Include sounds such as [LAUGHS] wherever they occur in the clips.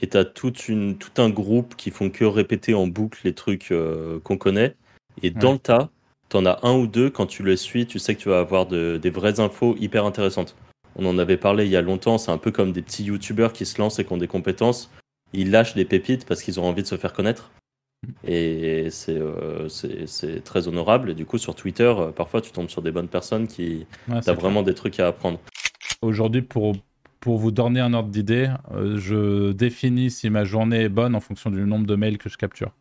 et tu as tout un groupe qui font que répéter en boucle les trucs qu'on connaît. Et dans le tas, tu en as un ou deux, quand tu les suis, tu sais que tu vas avoir des vraies infos hyper intéressantes. On en avait parlé il y a longtemps, c'est un peu comme des petits youtubeurs qui se lancent et qui ont des compétences. Ils lâchent des pépites parce qu'ils ont envie de se faire connaître. Et euh, c'est très honorable. Et du coup, sur Twitter, euh, parfois, tu tombes sur des bonnes personnes qui ont vraiment des trucs à apprendre. Aujourd'hui, pour, pour vous donner un ordre d'idée, euh, je définis si ma journée est bonne en fonction du nombre de mails que je capture.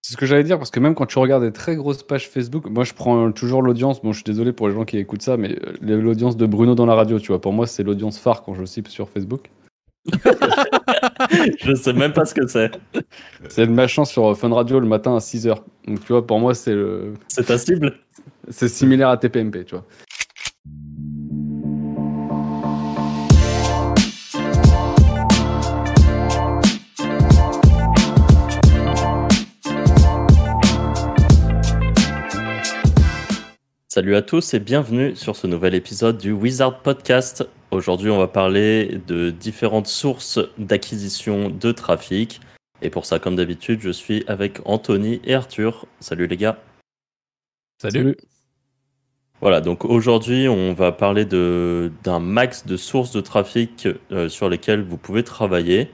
C'est ce que j'allais dire, parce que même quand tu regardes des très grosses pages Facebook, moi je prends toujours l'audience, bon je suis désolé pour les gens qui écoutent ça, mais l'audience de Bruno dans la radio, tu vois, pour moi c'est l'audience phare quand je cible sur Facebook. [LAUGHS] je sais même pas ce que c'est. C'est le machin sur Fun Radio le matin à 6h. Donc tu vois, pour moi, c'est le. C'est ta cible? C'est similaire à TPMP, tu vois. Salut à tous et bienvenue sur ce nouvel épisode du Wizard Podcast. Aujourd'hui, on va parler de différentes sources d'acquisition de trafic. Et pour ça, comme d'habitude, je suis avec Anthony et Arthur. Salut les gars. Salut. Voilà, donc aujourd'hui, on va parler d'un max de sources de trafic euh, sur lesquelles vous pouvez travailler.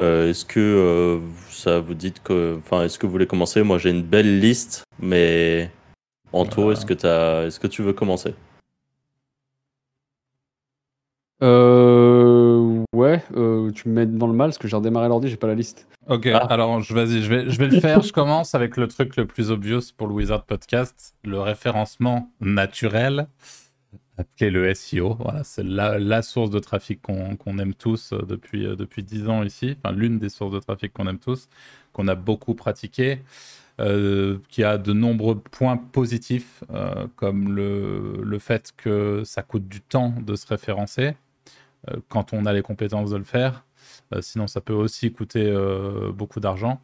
Euh, est-ce que euh, ça vous dit que. Enfin, est-ce que vous voulez commencer? Moi, j'ai une belle liste, mais Anto, est-ce que, est que tu veux commencer? Euh, ouais, euh, tu me mets dans le mal parce que j'ai redémarré l'ordi, j'ai pas la liste. Ok, ah. alors je, vas-y, je vais, je vais le [LAUGHS] faire. je commence avec le truc le plus obvious pour le Wizard Podcast, le référencement naturel, appelé le SEO. Voilà, c'est la, source de trafic qu'on aime tous euh, depuis, euh, depuis 10 ans ici, enfin l'une des sources de trafic qu'on aime tous, qu'on a beaucoup pratiqué. Euh, qui a de nombreux points positifs, euh, comme le, le, fait que ça coûte du temps de se référencer euh, quand on a les compétences de le faire. sinon, ça peut aussi coûter beaucoup d'argent.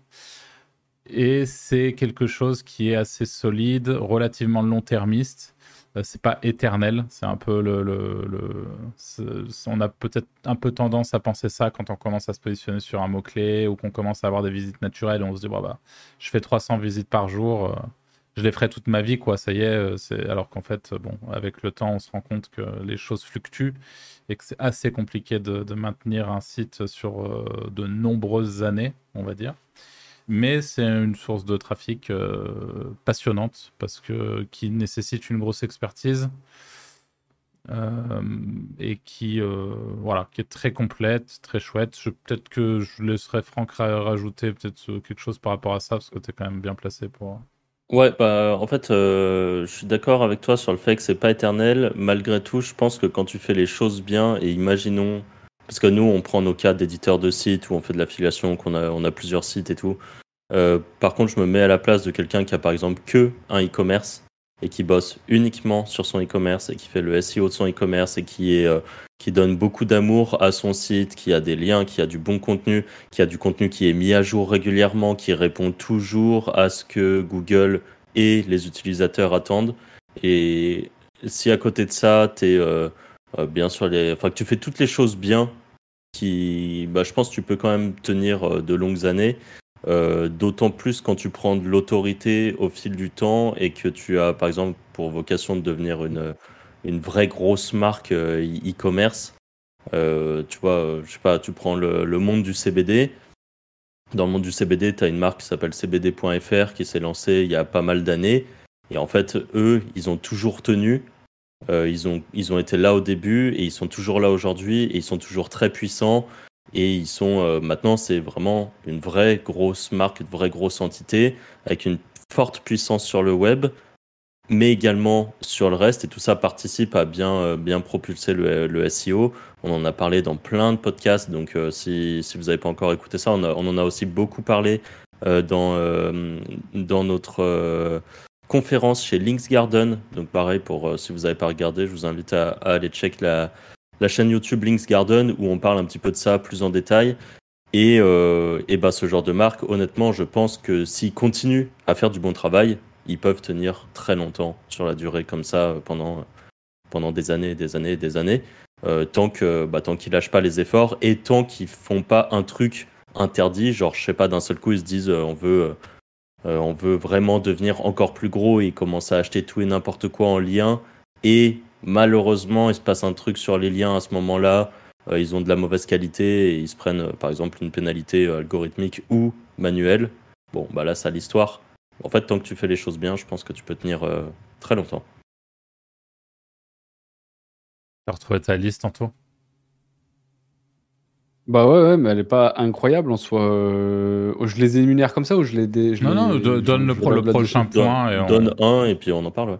Et c'est quelque chose qui est assez solide, relativement long-termiste, c'est pas éternel. C'est un peu le, le, on a peut-être un peu tendance à penser ça quand on commence à se positionner sur un mot clé ou qu'on commence à avoir des visites naturelles. on se dit bah, je fais 300 visites par jour, euh, je les ferai toute ma vie quoi. Ça y est. Euh, c'est alors qu'en fait bon avec le temps on se rend compte que les choses fluctuent et que c'est assez compliqué de, maintenir un site sur de nombreuses années, on va dire mais c'est une source de trafic euh, passionnante parce que qui nécessite une grosse expertise euh, et qui euh, voilà qui est très complète, très chouette. Peut-être que je laisserai Franck rajouter peut-être quelque chose par rapport à ça parce que tu es quand même bien placé pour. Ouais, bah, en fait, je suis d'accord avec toi sur le fait que c'est pas éternel. Malgré tout, je pense que quand tu fais les choses bien, et imaginons, parce que nous, on prend nos cas d'éditeurs de sites où on fait de l'affiliation, qu'on a, on a plusieurs sites et tout. Euh, par contre, je me mets à la place de quelqu'un qui a par exemple que un e-commerce et qui bosse uniquement sur son e-commerce et qui fait le SEO de son e-commerce et qui est euh, qui donne beaucoup d'amour à son site, qui a des liens, qui a du bon contenu, qui a du contenu qui est mis à jour régulièrement, qui répond toujours à ce que Google et les utilisateurs attendent. Et si à côté de ça, tu euh, bien sûr les, enfin que tu fais toutes les choses bien, qui, bah, je pense que tu peux quand même tenir de longues années. Euh, d'autant plus quand tu prends de l'autorité au fil du temps et que tu as, par exemple, pour vocation de devenir une, une vraie grosse marque euh, e-commerce. Euh, tu vois, je sais pas, tu prends le, le, monde du CBD. Dans le monde du CBD, tu as une marque qui s'appelle CBD.fr qui s'est lancée il y a pas mal d'années. Et en fait, eux, ils ont toujours tenu. Ils, ont, ils ont été là au début et ils sont toujours là aujourd'hui et ils sont toujours très puissants. Et ils sont euh, maintenant, c'est vraiment une vraie grosse marque, une vraie grosse entité avec une forte puissance sur le web, mais également sur le reste. Et tout ça participe à bien, euh, bien propulser le, SEO. On en a parlé dans plein de podcasts. Donc, euh, si, si, vous n'avez pas encore écouté ça, on, on, en a aussi beaucoup parlé dans, dans notre conférence chez Links Garden. Donc, pareil, pour si vous n'avez pas regardé, je vous invite à, aller check la chaîne YouTube Links Garden où on parle un petit peu de ça plus en détail. Et, euh, et bah, ce genre de marque, honnêtement, je pense que s'ils continuent à faire du bon travail, ils peuvent tenir très longtemps sur la durée comme ça pendant, pendant des années, des années, des années. tant que bah, tant qu'ils lâchent pas les efforts et tant qu'ils font pas un truc interdit, genre je sais pas d'un seul coup ils se disent on veut on veut vraiment devenir encore plus gros et commencer à acheter tout et n'importe quoi en lien et malheureusement il se passe un truc sur les liens à ce moment-là ils ont de la mauvaise qualité et ils se prennent par exemple une pénalité algorithmique ou manuelle. Bon bah là c'est l'histoire. En fait tant que tu fais les choses bien, je pense que tu peux tenir très longtemps. Tu as retrouvé ta liste tantôt Bah ouais, ouais, mais elle est pas incroyable en soi. Euh, Je les énumère comme ça ou je les. dé- je Non, les- non, do- je- donne le, je pro- le blabla prochain dessus. point. Et on- Donne un et puis on en parle. ouais.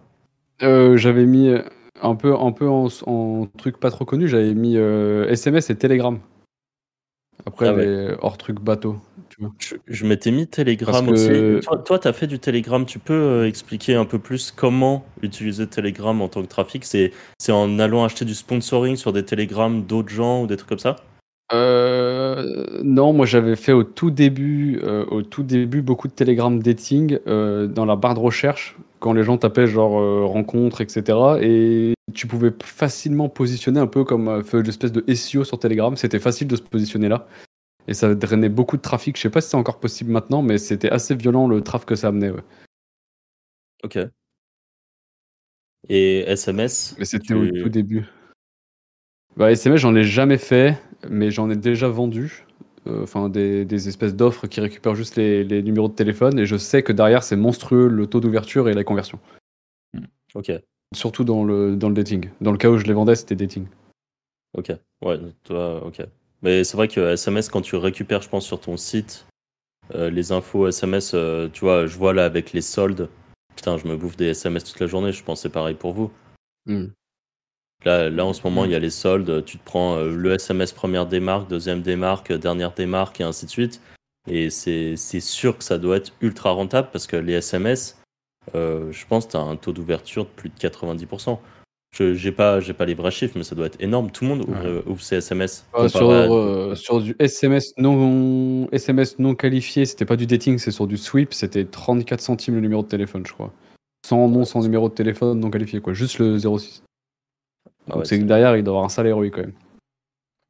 Euh, J'avais mis un peu, un peu en, en truc pas trop connu, j'avais mis euh, SMS et Telegram. Après, Ah ouais. les hors truc bateau. Tu vois. Je, je m'étais mis Telegram Parce que- aussi. Toi, toi, tu as fait du Telegram. Tu peux euh, expliquer un peu plus comment utiliser Telegram en tant que trafic? C'est c'est en allant acheter du sponsoring sur des Telegram d'autres gens ou des trucs comme ça? Euh, non, moi j'avais fait au tout début, euh, au tout début beaucoup de Telegram dating euh, dans la barre de recherche quand les gens tapaient genre euh, rencontre, etc. Et tu pouvais facilement positionner un peu comme euh, l'espèce de SEO sur Telegram. C'était facile de se positionner là. Et ça drainait beaucoup de trafic. Je sais pas si c'est encore possible maintenant, mais c'était assez violent le trafic que ça amenait. ouais. Ok. Et SMS Mais c'était tu- au tout début. Bah, SMS, j'en ai jamais fait, mais j'en ai déjà vendu. Euh, Enfin, des, des espèces d'offres qui récupèrent juste les, les numéros de téléphone. Et je sais que derrière, c'est monstrueux le taux d'ouverture et la conversion. Ok. Surtout dans le, dans le dating. Dans le cas où je les vendais, c'était dating. Ok. Ouais, toi, ok. Mais c'est vrai que SMS, quand tu récupères, je pense, sur ton site, euh, les infos SMS, euh, tu vois, je vois là avec les soldes. Putain, je me bouffe des SMS toute la journée. Je pense que c'est pareil pour vous. Hmm. Là, là, en ce moment, il y a les soldes. Tu te prends euh, le SMS première démarque, deuxième démarque, euh, dernière démarque, et ainsi de suite. Et c'est sûr que ça doit être ultra rentable parce que les SMS, euh, je pense que tu as un taux d'ouverture de plus de 90%. Je j'ai pas, les vrais chiffres, mais ça doit être énorme. Tout le monde ouvre, Ouais. ouvre ses SMS. Sur, à- euh, sur du SMS non, SMS non qualifié, c'était pas du dating, c'est sur du sweep, c'était 34 centimes le numéro de téléphone, je crois. Sans nom, sans numéro de téléphone non qualifié, quoi. Juste le 06. Ah ouais, c'est que derrière, il doit avoir un salaire héroïque quand même.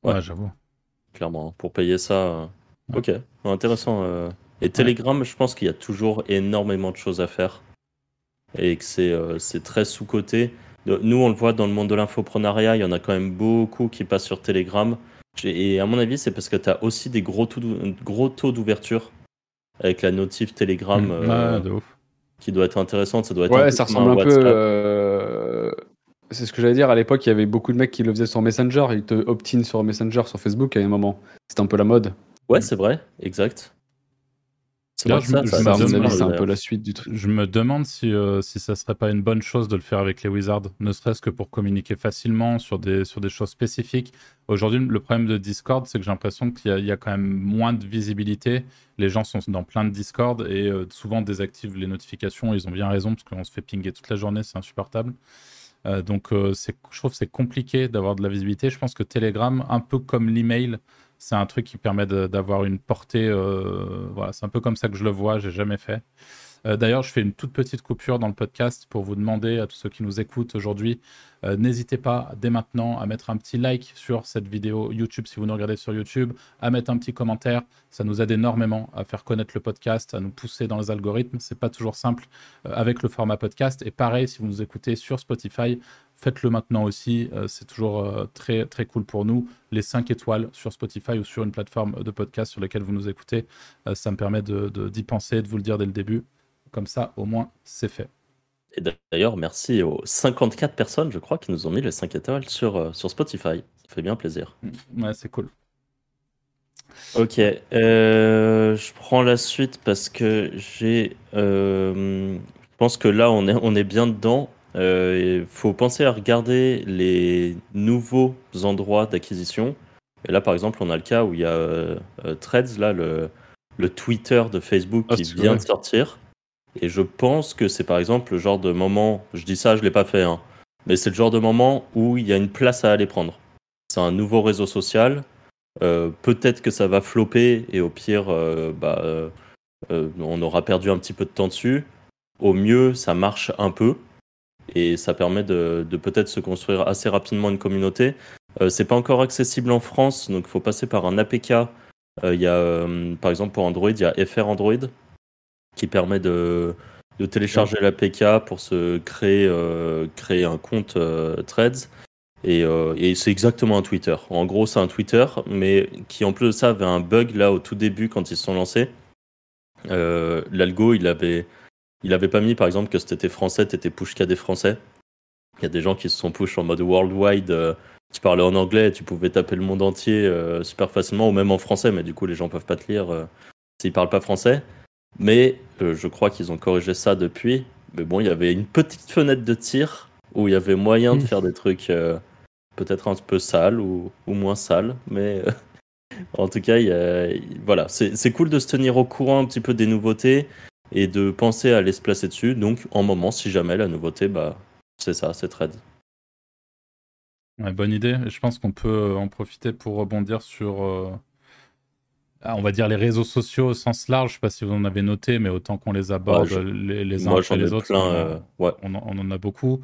Ouais, Ouais. j'avoue. clairement. Pour payer ça. euh, Ouais. Ok, intéressant. euh. Et Telegram, je pense qu'il y a toujours énormément de choses à faire et que c'est euh, c'est très sous-coté. Nous, on le voit dans le monde de l'infoprenariat, il y en a quand même beaucoup qui passent sur Telegram. Et à mon avis, c'est parce que tu as aussi des gros taux d'ouverture avec la notif Telegram Mm, euh, ouais, de ouf. qui doit être intéressante. Ça doit être Ouais, peu ça ressemble un. WhatsApp. euh, C'est ce que j'allais dire. À l'époque, il y avait beaucoup de mecs qui le faisaient sur Messenger. Ils te opt-in sur Messenger, sur Facebook à un moment. C'était un peu la mode. Ouais, c'est vrai, exact. C'est un peu la suite du truc. Je me demande si, euh, si ça serait pas une bonne chose de le faire avec les wizards, ne serait-ce que pour communiquer facilement sur des, sur des choses spécifiques. Aujourd'hui, le problème de Discord, c'est que j'ai l'impression qu'il y, a- il y a quand même moins de visibilité. Les gens sont dans plein de Discord et euh, souvent désactivent les notifications. Ils ont bien raison parce qu'on se fait pinguer toute la journée, c'est insupportable. Euh, donc, euh, je trouve que c'est compliqué d'avoir de la visibilité. Je pense que Telegram, un peu comme l'email, c'est un truc qui permet d'avoir une portée. euh, voilà, c'est un peu comme ça que je le vois. J'ai jamais fait. Euh, D'ailleurs, je fais une toute petite coupure dans le podcast pour vous demander à tous ceux qui nous écoutent aujourd'hui, euh, n'hésitez pas dès maintenant à mettre un petit like sur cette vidéo YouTube si vous nous regardez sur YouTube, à mettre un petit commentaire. Ça nous aide énormément à faire connaître le podcast, à nous pousser dans les algorithmes. C'est pas toujours simple euh, avec le format podcast. Et pareil, si vous nous écoutez sur Spotify, faites-le maintenant aussi. C'est toujours très très cool pour nous. Les 5 étoiles sur Spotify ou sur une plateforme de podcast sur laquelle vous nous écoutez, ça me permet de- de- d'y penser, de vous le dire dès le début. Comme ça, au moins, c'est fait. Et d'ailleurs, merci aux 54 personnes, je crois, qui nous ont mis les 5 étoiles sur, euh, sur Spotify. Ça fait bien plaisir. Ouais, c'est cool. Ok, euh, je prends la suite parce que j'ai. euh, je pense que là, on est, on est bien dedans. Il faut penser à regarder les nouveaux endroits d'acquisition. Et là, par exemple, on a le cas où il y a Threads, là, le, le Twitter de Facebook Ah, qui c'est vient vrai. de sortir. Et je pense que c'est par exemple le genre de moment, je dis ça, je l'ai pas fait, hein, mais c'est le genre de moment où il y a une place à aller prendre. C'est un nouveau réseau social. Euh, Peut-être que ça va flopper et au pire, euh, bah, euh, on aura perdu un petit peu de temps dessus. Au mieux, ça marche un peu et ça permet de, peut-être se construire assez rapidement une communauté. Euh, c'est pas encore accessible en France, donc il faut passer par un APK. Il y a, par exemple, pour Android, il y a FR Android qui permet de, de télécharger l'APK pour se créer, créer un compte Threads. Et, et c'est exactement un Twitter. En gros, c'est un Twitter, mais qui en plus de ça avait un bug là au tout début quand ils se sont lancés. L'algo, il avait, il avait pas mis par exemple que c'était français, t'étais push qu'à des français. Il y a des gens qui se sont push en mode worldwide. Euh, tu parlais en anglais, tu pouvais taper le monde entier euh, super facilement, ou même en français, mais du coup les gens peuvent pas te lire euh, s'ils parlent pas français. Mais je crois qu'ils ont corrigé ça depuis. Mais bon, il y avait une petite fenêtre de tir où il y avait moyen de mmh. faire des trucs peut-être un peu sales ou, moins sales, mais [LAUGHS] en tout cas, voilà, c'est cool de se tenir au courant un petit peu des nouveautés et de penser à aller se placer dessus. Donc, en moment, si jamais la nouveauté, bah, c'est ça, c'est trade. bonne idée. Je pense qu'on peut en profiter pour rebondir sur, euh, on va dire, les réseaux sociaux au sens large. Je sais pas si vous en avez noté, mais autant qu'on les aborde les, uns après les autres, euh, on, en a beaucoup.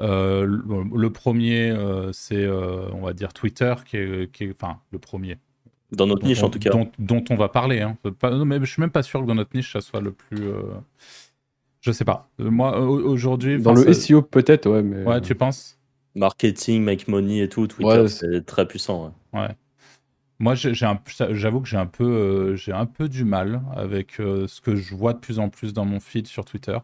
Euh, le, premier, c'est, on va dire, Twitter, qui est, qui est, enfin, le premier. Dans notre niche, en tout cas. Dont, on va parler. Hein. mais je suis même pas sûr que dans notre niche, ça soit le plus. Euh, je sais pas. Euh, moi, aujourd'hui. Dans le SEO, peut-être, ouais. Mais... Ouais, tu penses? Marketing, make money et tout, Twitter, c'est très puissant. Ouais. Moi, j'avoue que j'ai un, peu, euh, j'ai un peu du mal avec ce que je vois de plus en plus dans mon feed sur Twitter.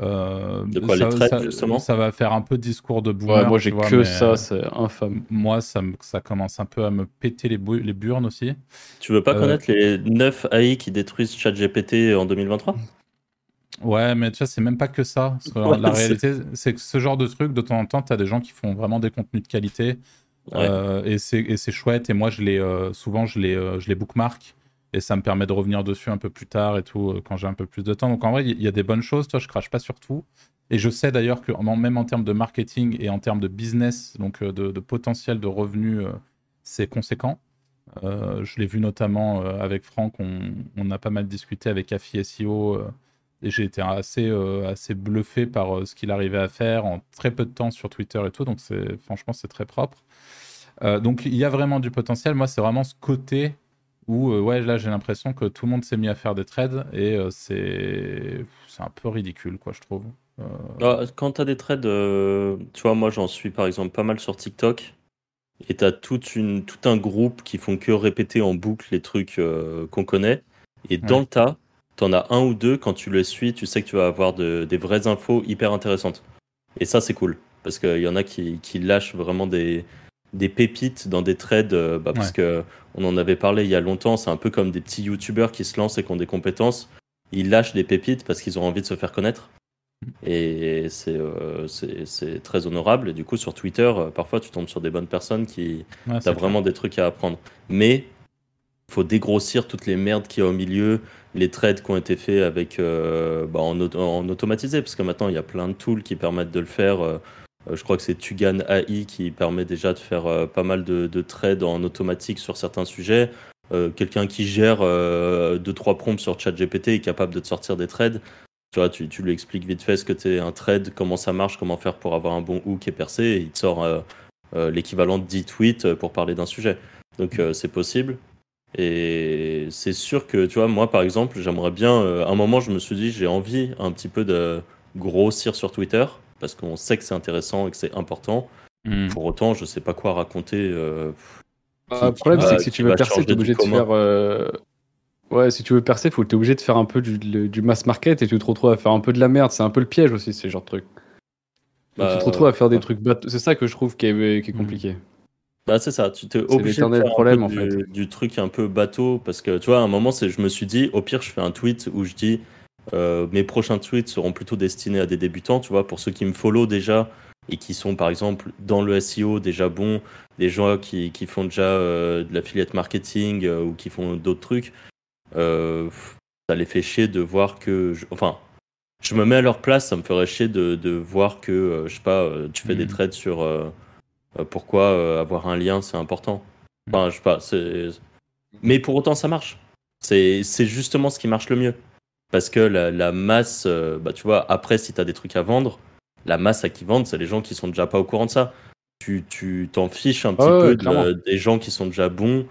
Euh, de quoi ça, les traites, justement Ça va faire un peu discours de boomer. moi, j'ai que ça, c'est infâme. Moi, ça, ça commence un peu à me péter les, les burnes aussi. Tu veux pas euh, connaître les 9 AI qui détruisent ChatGPT en 2023 Ouais, mais tu vois, c'est même pas que ça. [LAUGHS] la réalité, c'est que ce genre de truc, de temps en temps, tu as des gens qui font vraiment des contenus de qualité. Euh, et c'est chouette. Et moi, je les, souvent, je les, je les bookmark et ça me permet de revenir dessus un peu plus tard et tout euh, quand j'ai un peu plus de temps. Donc en vrai, il y a des bonnes choses. Toi, je crache pas sur tout. Et je sais d'ailleurs que même en termes de marketing et en termes de business, donc euh, de, potentiel de revenus, euh, c'est conséquent. je l'ai vu notamment avec Franck, on, a pas mal discuté avec AFI SEO et j'ai été assez, assez bluffé par ce qu'il arrivait à faire en très peu de temps sur Twitter et tout. Donc franchement, c'est très propre. Donc il y a vraiment du potentiel. Moi, c'est vraiment ce côté où euh, ouais, là j'ai l'impression que tout le monde s'est mis à faire des trades et euh, c'est c'est un peu ridicule quoi je trouve. Euh. Ah, quand tu as des trades, tu vois moi j'en suis par exemple pas mal sur TikTok et tu as toute une, tout un groupe qui font que répéter en boucle les trucs qu'on connaît et dans le tas, tu en as un ou deux quand tu les suis, tu sais que tu vas avoir des vraies infos hyper intéressantes. Et ça c'est cool parce qu'il y en a qui, qui lâchent vraiment des, des pépites dans des trades, euh, bah, parce que on en avait parlé il y a longtemps, c'est un peu comme des petits youtubeurs qui se lancent et qui ont des compétences. Ils lâchent des pépites parce qu'ils ont envie de se faire connaître. Et c'est euh, c'est très honorable. Et du coup, sur Twitter, euh, parfois, tu tombes sur des bonnes personnes qui ouais, as vraiment des trucs à apprendre. Mais il faut dégrossir toutes les merdes qu'il y a au milieu, les trades qui ont été faits avec bah, en, en, automatisé, parce que maintenant, il y a plein de tools qui permettent de le faire. Euh, je crois que c'est Tugan AI qui permet déjà de faire euh, pas mal de, trades en automatique sur certains sujets. Euh, quelqu'un qui gère 2-3 prompts sur ChatGPT est capable de te sortir des trades. Tu vois, tu, lui expliques vite fait ce que c'est un trade, comment ça marche, comment faire pour avoir un bon hook et percé, et il te sort l'équivalent de 10 tweets pour parler d'un sujet. Donc c'est possible. Et c'est sûr que, tu vois, moi par exemple, j'aimerais bien. à un moment, je me suis dit, j'ai envie un petit peu de grossir sur Twitter parce qu'on sait que c'est intéressant et que c'est important. Hmm. Pour autant, je sais pas quoi raconter. Euh, bah, le problème, c'est que si tu veux percer, tu es obligé de faire. Euh, ouais, si tu veux percer, tu es obligé de faire un peu du, du, mass market et tu te retrouves à faire un peu de la merde. C'est un peu le piège aussi, ce genre de trucs. Bah, tu te retrouves à faire des trucs bateaux. C'est ça que je trouve qui est, qui est hmm. compliqué. Bah, c'est ça, tu t'es obligé de faire problème, en fait. du, truc un peu bateau parce que tu vois, à un moment, je me suis dit, au pire, je fais un tweet où je dis euh, mes prochains tweets seront plutôt destinés à des débutants, tu vois, pour ceux qui me follow déjà et qui sont par exemple dans le SEO déjà bons, des gens qui, qui font déjà euh, de l'affiliate marketing euh, ou qui font d'autres trucs. ça les fait chier de voir que. enfin, je me mets à leur place, ça me ferait chier de, de voir que, je sais pas, tu fais des mhm. trades sur pourquoi avoir un lien c'est important. Enfin, je sais pas, c'est. Mais pour autant, ça marche. C'est justement ce qui marche le mieux. Parce que la, masse, euh, bah, tu vois, après, si tu as des trucs à vendre, la masse à qui vendent, c'est les gens qui sont déjà pas au courant de ça. tu tu t'en fiches un petit peu ouais, de- des gens qui sont déjà bons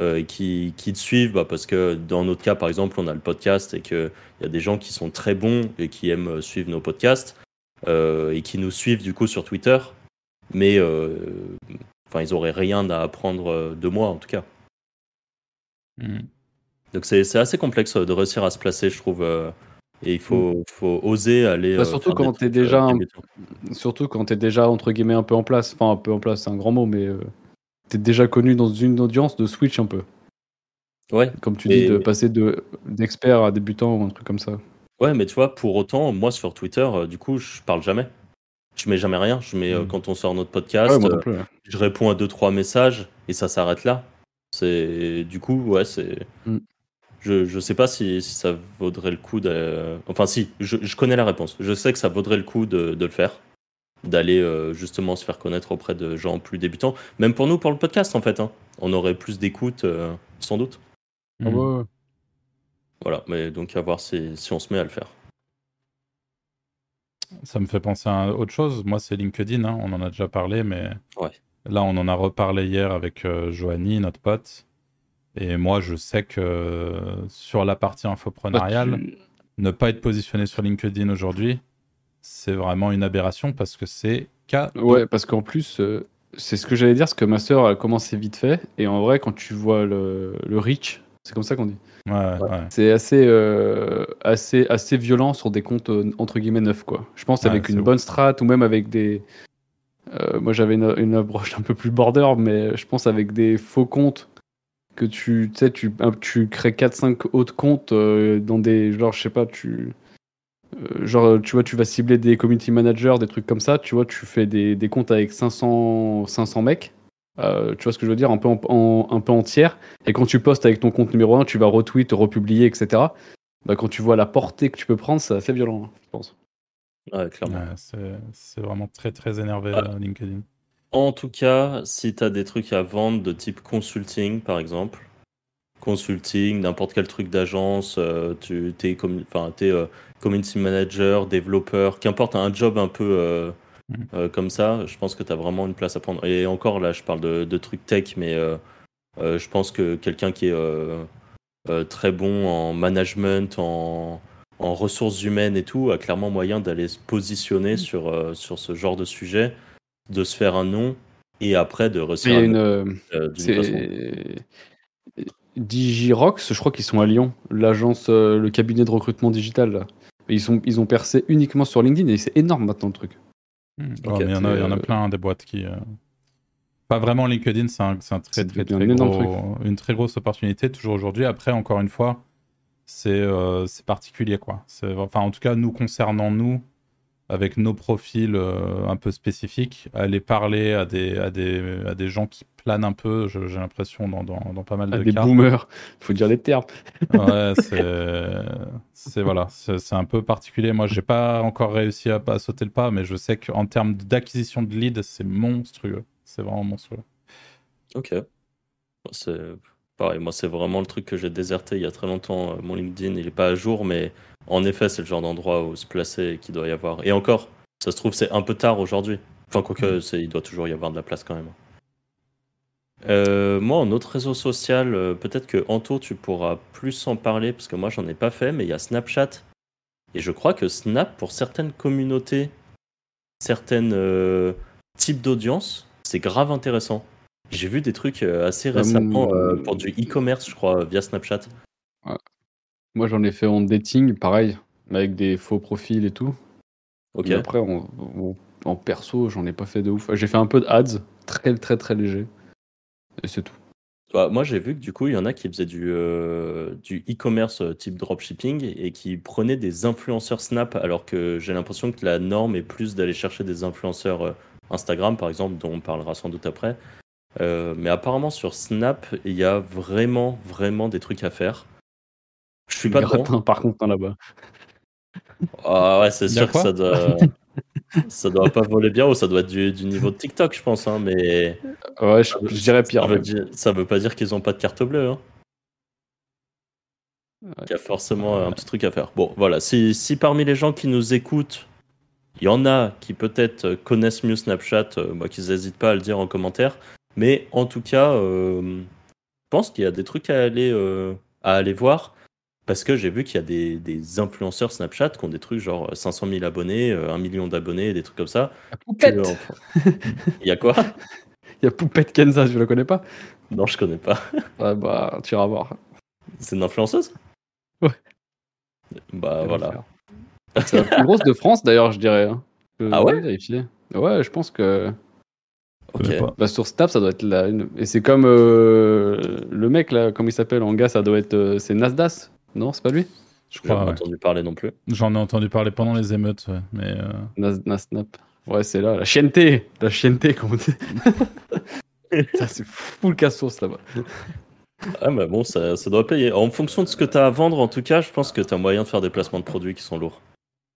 euh, et qui, qui te suivent, bah, parce que dans notre cas, par exemple, on a le podcast et qu'il y a des gens qui sont très bons et qui aiment euh, suivre nos podcasts euh, et qui nous suivent du coup sur Twitter, mais euh, enfin, ils auraient rien à apprendre de moi en tout cas. Hmm. Donc c'est assez complexe euh, de réussir à se placer, je trouve. euh, et il faut, faut oser aller. Bah, euh, surtout quand t'es trucs, déjà un-. Surtout quand t'es déjà entre guillemets un peu en place. Enfin, un peu en place, c'est un grand mot, mais euh, t'es déjà connu dans une audience de Switch un peu. Ouais, Comme tu Et- dis, de passer de d'expert à débutant ou un truc comme ça. ouais, mais tu vois, pour autant, moi sur Twitter, euh, du coup, je parle jamais. Je mets jamais rien. Je mets euh, Mm. quand on sort notre podcast, Ouais, euh, plus. ouais. je réponds à deux trois messages et ça s'arrête là. C'est du coup, ouais, c'est. Mm. Je, je sais pas si, si ça vaudrait le coup de. Enfin, si, je, je connais la réponse. Je sais que ça vaudrait le coup de, de le faire, d'aller euh, justement se faire connaître auprès de gens plus débutants. Même pour nous, pour le podcast, en fait, hein. on aurait plus d'écoute, euh, sans doute. Ah ouais. Voilà, mais donc à voir si, si on se met à le faire. Ça me fait penser à autre chose. Moi, c'est LinkedIn. hein. On en a déjà parlé, mais Ouais. là, on en a reparlé hier avec euh, Joanie, notre pote. Et moi, je sais que euh, sur la partie Bah, infoprenariale, tu- ne pas être positionné sur LinkedIn aujourd'hui, c'est vraiment une aberration parce que c'est cadeau. Ouais, parce qu'en plus, euh, c'est ce que j'allais dire, c'est que ma sœur a commencé vite fait. Et en vrai, quand tu vois le, le reach, c'est comme ça qu'on dit. Ouais, ouais. C'est assez, euh, assez, assez violent sur des comptes euh, entre guillemets neufs, quoi. Je pense Ouais, avec une ouf. bonne strat ou même avec des. euh, moi, j'avais une, une approche un peu plus border, mais je pense avec des faux comptes que tu, sais, tu, tu crées 4-5 autres comptes euh, dans des. Genre, je sais pas, tu. euh, genre, tu vois, tu vas cibler des community managers, des trucs comme ça. Tu vois, tu fais des, des comptes avec 500, 500 mecs. Euh, tu vois ce que je veux dire, un peu en, en- un peu en tiers. Et quand tu postes avec ton compte numéro 1, tu vas retweet, republier, etc. Bah, quand tu vois la portée que tu peux prendre, c'est assez violent, hein, je pense. Ouais, clairement. Ouais, c'est c'est vraiment très, très énervé, Ah. LinkedIn. En tout cas, si tu as des trucs à vendre de type consulting, par exemple, consulting, n'importe quel truc d'agence, euh, tu es, euh, community manager, développeur, qu'importe, un job un peu euh, euh, comme ça, je pense que tu as vraiment une place à prendre. Et encore là, je parle de, de trucs tech, mais je pense que quelqu'un qui est très bon en management, en, en ressources humaines et tout, a clairement moyen d'aller se positionner sur, euh, sur ce genre de sujet, de se faire un nom et après de a à une. euh, euh. Digirox, je crois qu'ils sont à Lyon, l'agence, euh, le cabinet de recrutement digital. Là. Ils, sont, ils ont percé uniquement sur LinkedIn et c'est énorme maintenant le truc. Hmm. Mais il y en a, il y en a plein des boîtes qui. euh, Pas vraiment LinkedIn, c'est un, c'est un très, très, un gros- une très grosse opportunité, toujours aujourd'hui. Après, encore une fois, c'est euh, c'est particulier, quoi. Enfin, en tout cas, nous concernant nous, avec nos profils euh, un peu spécifiques, aller parler à des, à des, à des gens qui planent un peu, j'ai l'impression, dans, dans, dans pas mal Ah, de des cas. boomers, il [LAUGHS] faut dire les termes. Ouais, c'est, c'est voilà, c'est c'est un peu particulier. Moi, j'ai pas encore réussi à, à sauter le pas, mais je sais qu'en termes d'acquisition de leads, c'est monstrueux. C'est vraiment monstrueux. Ok. C'est pareil, moi c'est vraiment le truc que j'ai déserté il y a très longtemps. Euh, Mon LinkedIn, il est pas à jour, mais en effet, c'est le genre d'endroit où se placer et qu'il doit y avoir. Et encore, ça se trouve, c'est un peu tard aujourd'hui. Enfin, quoique, c'est- il doit toujours y avoir de la place quand même. Euh, moi, en autre réseau social, euh, peut-être que Anto, tu pourras plus en parler, parce que moi, j'en ai pas fait, mais il y a Snapchat. Et je crois que Snap, pour certaines communautés, certains euh, types d'audience, c'est grave intéressant. J'ai vu des trucs euh, assez récemment euh, pour du e-commerce, je crois, via Snapchat. Moi j'en ai fait en dating, pareil, avec des faux profils et tout. Ok. Mais après, en, perso, j'en ai pas fait de ouf. J'ai fait un peu de ads, très très très léger. Et c'est tout. Bah, moi, j'ai vu que du coup, il y en a qui faisaient du, euh, du e-commerce euh, type dropshipping et qui prenaient des influenceurs Snap, alors que j'ai l'impression que la norme est plus d'aller chercher des influenceurs euh, Instagram, par exemple, dont on parlera sans doute après. Euh, mais apparemment, sur Snap, il y a vraiment, vraiment des trucs à faire. Je suis pas dedans. Par contre, hein, là-bas. Ah ouais, c'est sûr que ça doit, [LAUGHS] ça doit pas voler bien ou ça doit être du, du niveau de TikTok, je pense. Hein, mais Ouais, je, je dirais pire. Ça veut, même. dire, ça veut pas dire qu'ils ont pas de carte bleue. Hein. Il y a forcément un petit truc à faire. Bon, voilà. Si, si parmi les gens qui nous écoutent, Il y en a qui peut-être connaissent mieux Snapchat, euh, bah, qu'ils n'hésitent pas à le dire en commentaire. Mais en tout cas, euh, je pense qu'il y a des trucs à aller, euh, à aller voir. Parce que j'ai vu qu'il y a des, des influenceurs Snapchat qui ont des trucs genre 500 000 abonnés, euh, 1 million d'abonnés, des trucs comme ça. Poupette Que- Il y a quoi? [LAUGHS] Il y a Poupette Kenza, je la connais pas Non, je connais pas. [LAUGHS] Ouais, bah, tu iras voir. C'est une influenceuse? Ouais. Bah voilà. C'est la plus grosse de France d'ailleurs, je dirais. hein. Je Ah ouais? vérifier. Ouais, je pense que. Ok. Je connais pas. Bah, sur Snap, ça doit être la une. Et c'est comme euh, le mec là, comment il s'appelle en gars, ça doit être. euh, c'est Nasdaq Non, c'est pas lui? Je J'ai pas crois, ouais. entendu parler non plus. J'en ai entendu parler pendant les émeutes, ouais, mais euh, Nas, Nas- Snap. Ouais, c'est là, la chienneté La chienneté, comme on dit. [LAUGHS] ça, c'est full casse-sauce là-bas. Ah, mais bon, ça, ça doit payer. En fonction de ce que tu as à vendre, en tout cas, je pense que tu as moyen de faire des placements de produits qui sont lourds.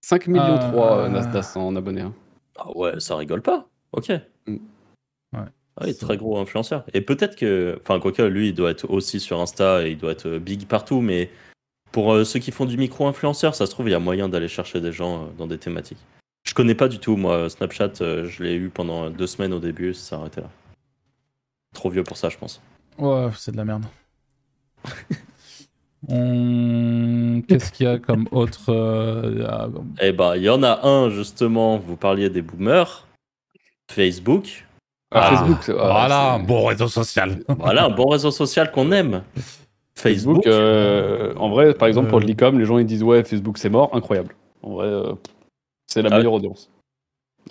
5 millions Euh, 3 euh, Nasdaq en abonnés. hein. Ah ouais, ça rigole pas. Ok. Mm. Ah, il est très gros influenceur. Et peut-être que. Enfin, quoique, lui, il doit être aussi sur Insta et il doit être euh, big partout, mais pour euh, ceux qui font du micro-influenceur, ça se trouve, il y a moyen d'aller chercher des gens euh, dans des thématiques. Je connais pas du tout, moi, Snapchat, euh, je l'ai eu pendant deux semaines au début, ça s'est arrêté là. Trop vieux pour ça, je pense. ouais, c'est de la merde. [LAUGHS] On... Qu'est-ce qu'il y a comme autre Eh ben, il y en a un, justement, vous parliez des boomers. Facebook. Ah, Facebook, ah, Voilà, bon réseau social. [LAUGHS] Voilà, un bon réseau social qu'on aime. Facebook. Facebook, euh, en vrai, par exemple, pour Euh. le l'e-com, les gens ils disent ouais, Facebook c'est mort, incroyable. En vrai, euh, c'est la Ah ouais. meilleure audience.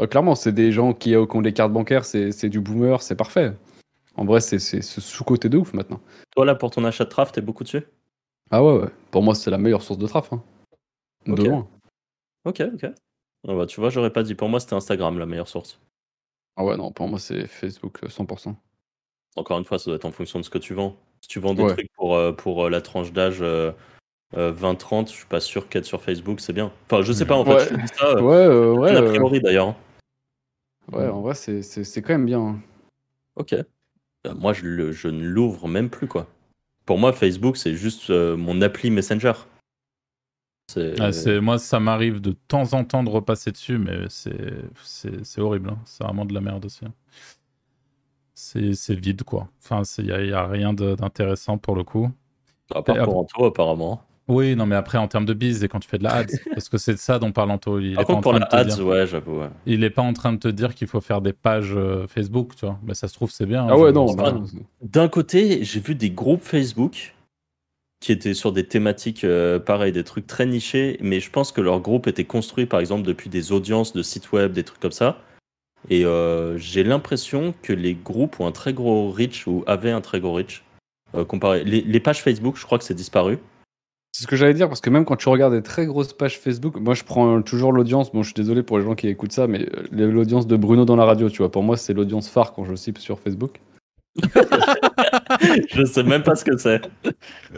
Euh, clairement, c'est des gens qui, euh, qui ont des cartes bancaires, c'est c'est du boomer, c'est parfait. En vrai, c'est c'est ce sous-côté de ouf maintenant. Toi, là, pour ton achat de traf, t'es beaucoup dessus? Ah ouais, ouais. Pour moi, c'est la meilleure source de traf. hein. De Ok. loin. Ok, ok. Ah bah, tu vois, j'aurais pas dit. Pour moi, c'était Instagram la meilleure source. Ah ouais, non, pour moi, c'est Facebook euh, 100%. Encore une fois, ça doit être en fonction de ce que tu vends. Si tu vends des Ouais. trucs pour, euh, pour euh, la tranche d'âge euh, euh, 20-30, je suis pas sûr qu'être sur Facebook, c'est bien. Enfin, je sais pas, en fait, Ouais. je te dis ça. euh, Ouais, euh, ouais, a euh, priori, d'ailleurs. hein. ouais, en vrai, c'est- quand même bien. hein. Ok. Euh, moi, je, le- je ne l'ouvre même plus, quoi. Pour moi, Facebook, c'est juste euh, mon appli Messenger. C'est... Ah, moi, ça m'arrive de temps en temps de repasser dessus, mais c'est horrible. hein. C'est vraiment de la merde aussi. hein. C'est vide, quoi. Enfin, il n'y a, y a rien d'intéressant pour le coup. À part Et pour Anto, apparemment. Oui, non, mais après, en termes de bise, et quand tu fais de la ads, [LAUGHS] parce que c'est de ça dont parle Anto. Il Par est pas en contre, pour train la ads, dire- ouais, j'avoue. ouais. il est pas en train de te dire qu'il faut faire des pages euh, Facebook, tu vois. Mais ça se trouve, c'est bien. Ah hein, ouais, je- non, bah, non, D'un côté, j'ai vu des groupes Facebook qui étaient sur des thématiques euh, pareil, des trucs très nichés, mais je pense que leur groupe était construit par exemple depuis des audiences de sites web, des trucs comme ça. Et euh, j'ai l'impression que les groupes ont un très gros reach ou avaient un très gros reach. euh, comparé. Les, les pages Facebook, je crois que c'est disparu. C'est ce que j'allais dire, parce que même quand tu regardes des très grosses pages Facebook, moi je prends toujours l'audience, bon je suis désolé pour les gens qui écoutent ça, mais l'audience de Bruno dans la radio, tu vois, pour moi c'est l'audience phare quand je cible sur Facebook. Je sais même pas ce que c'est.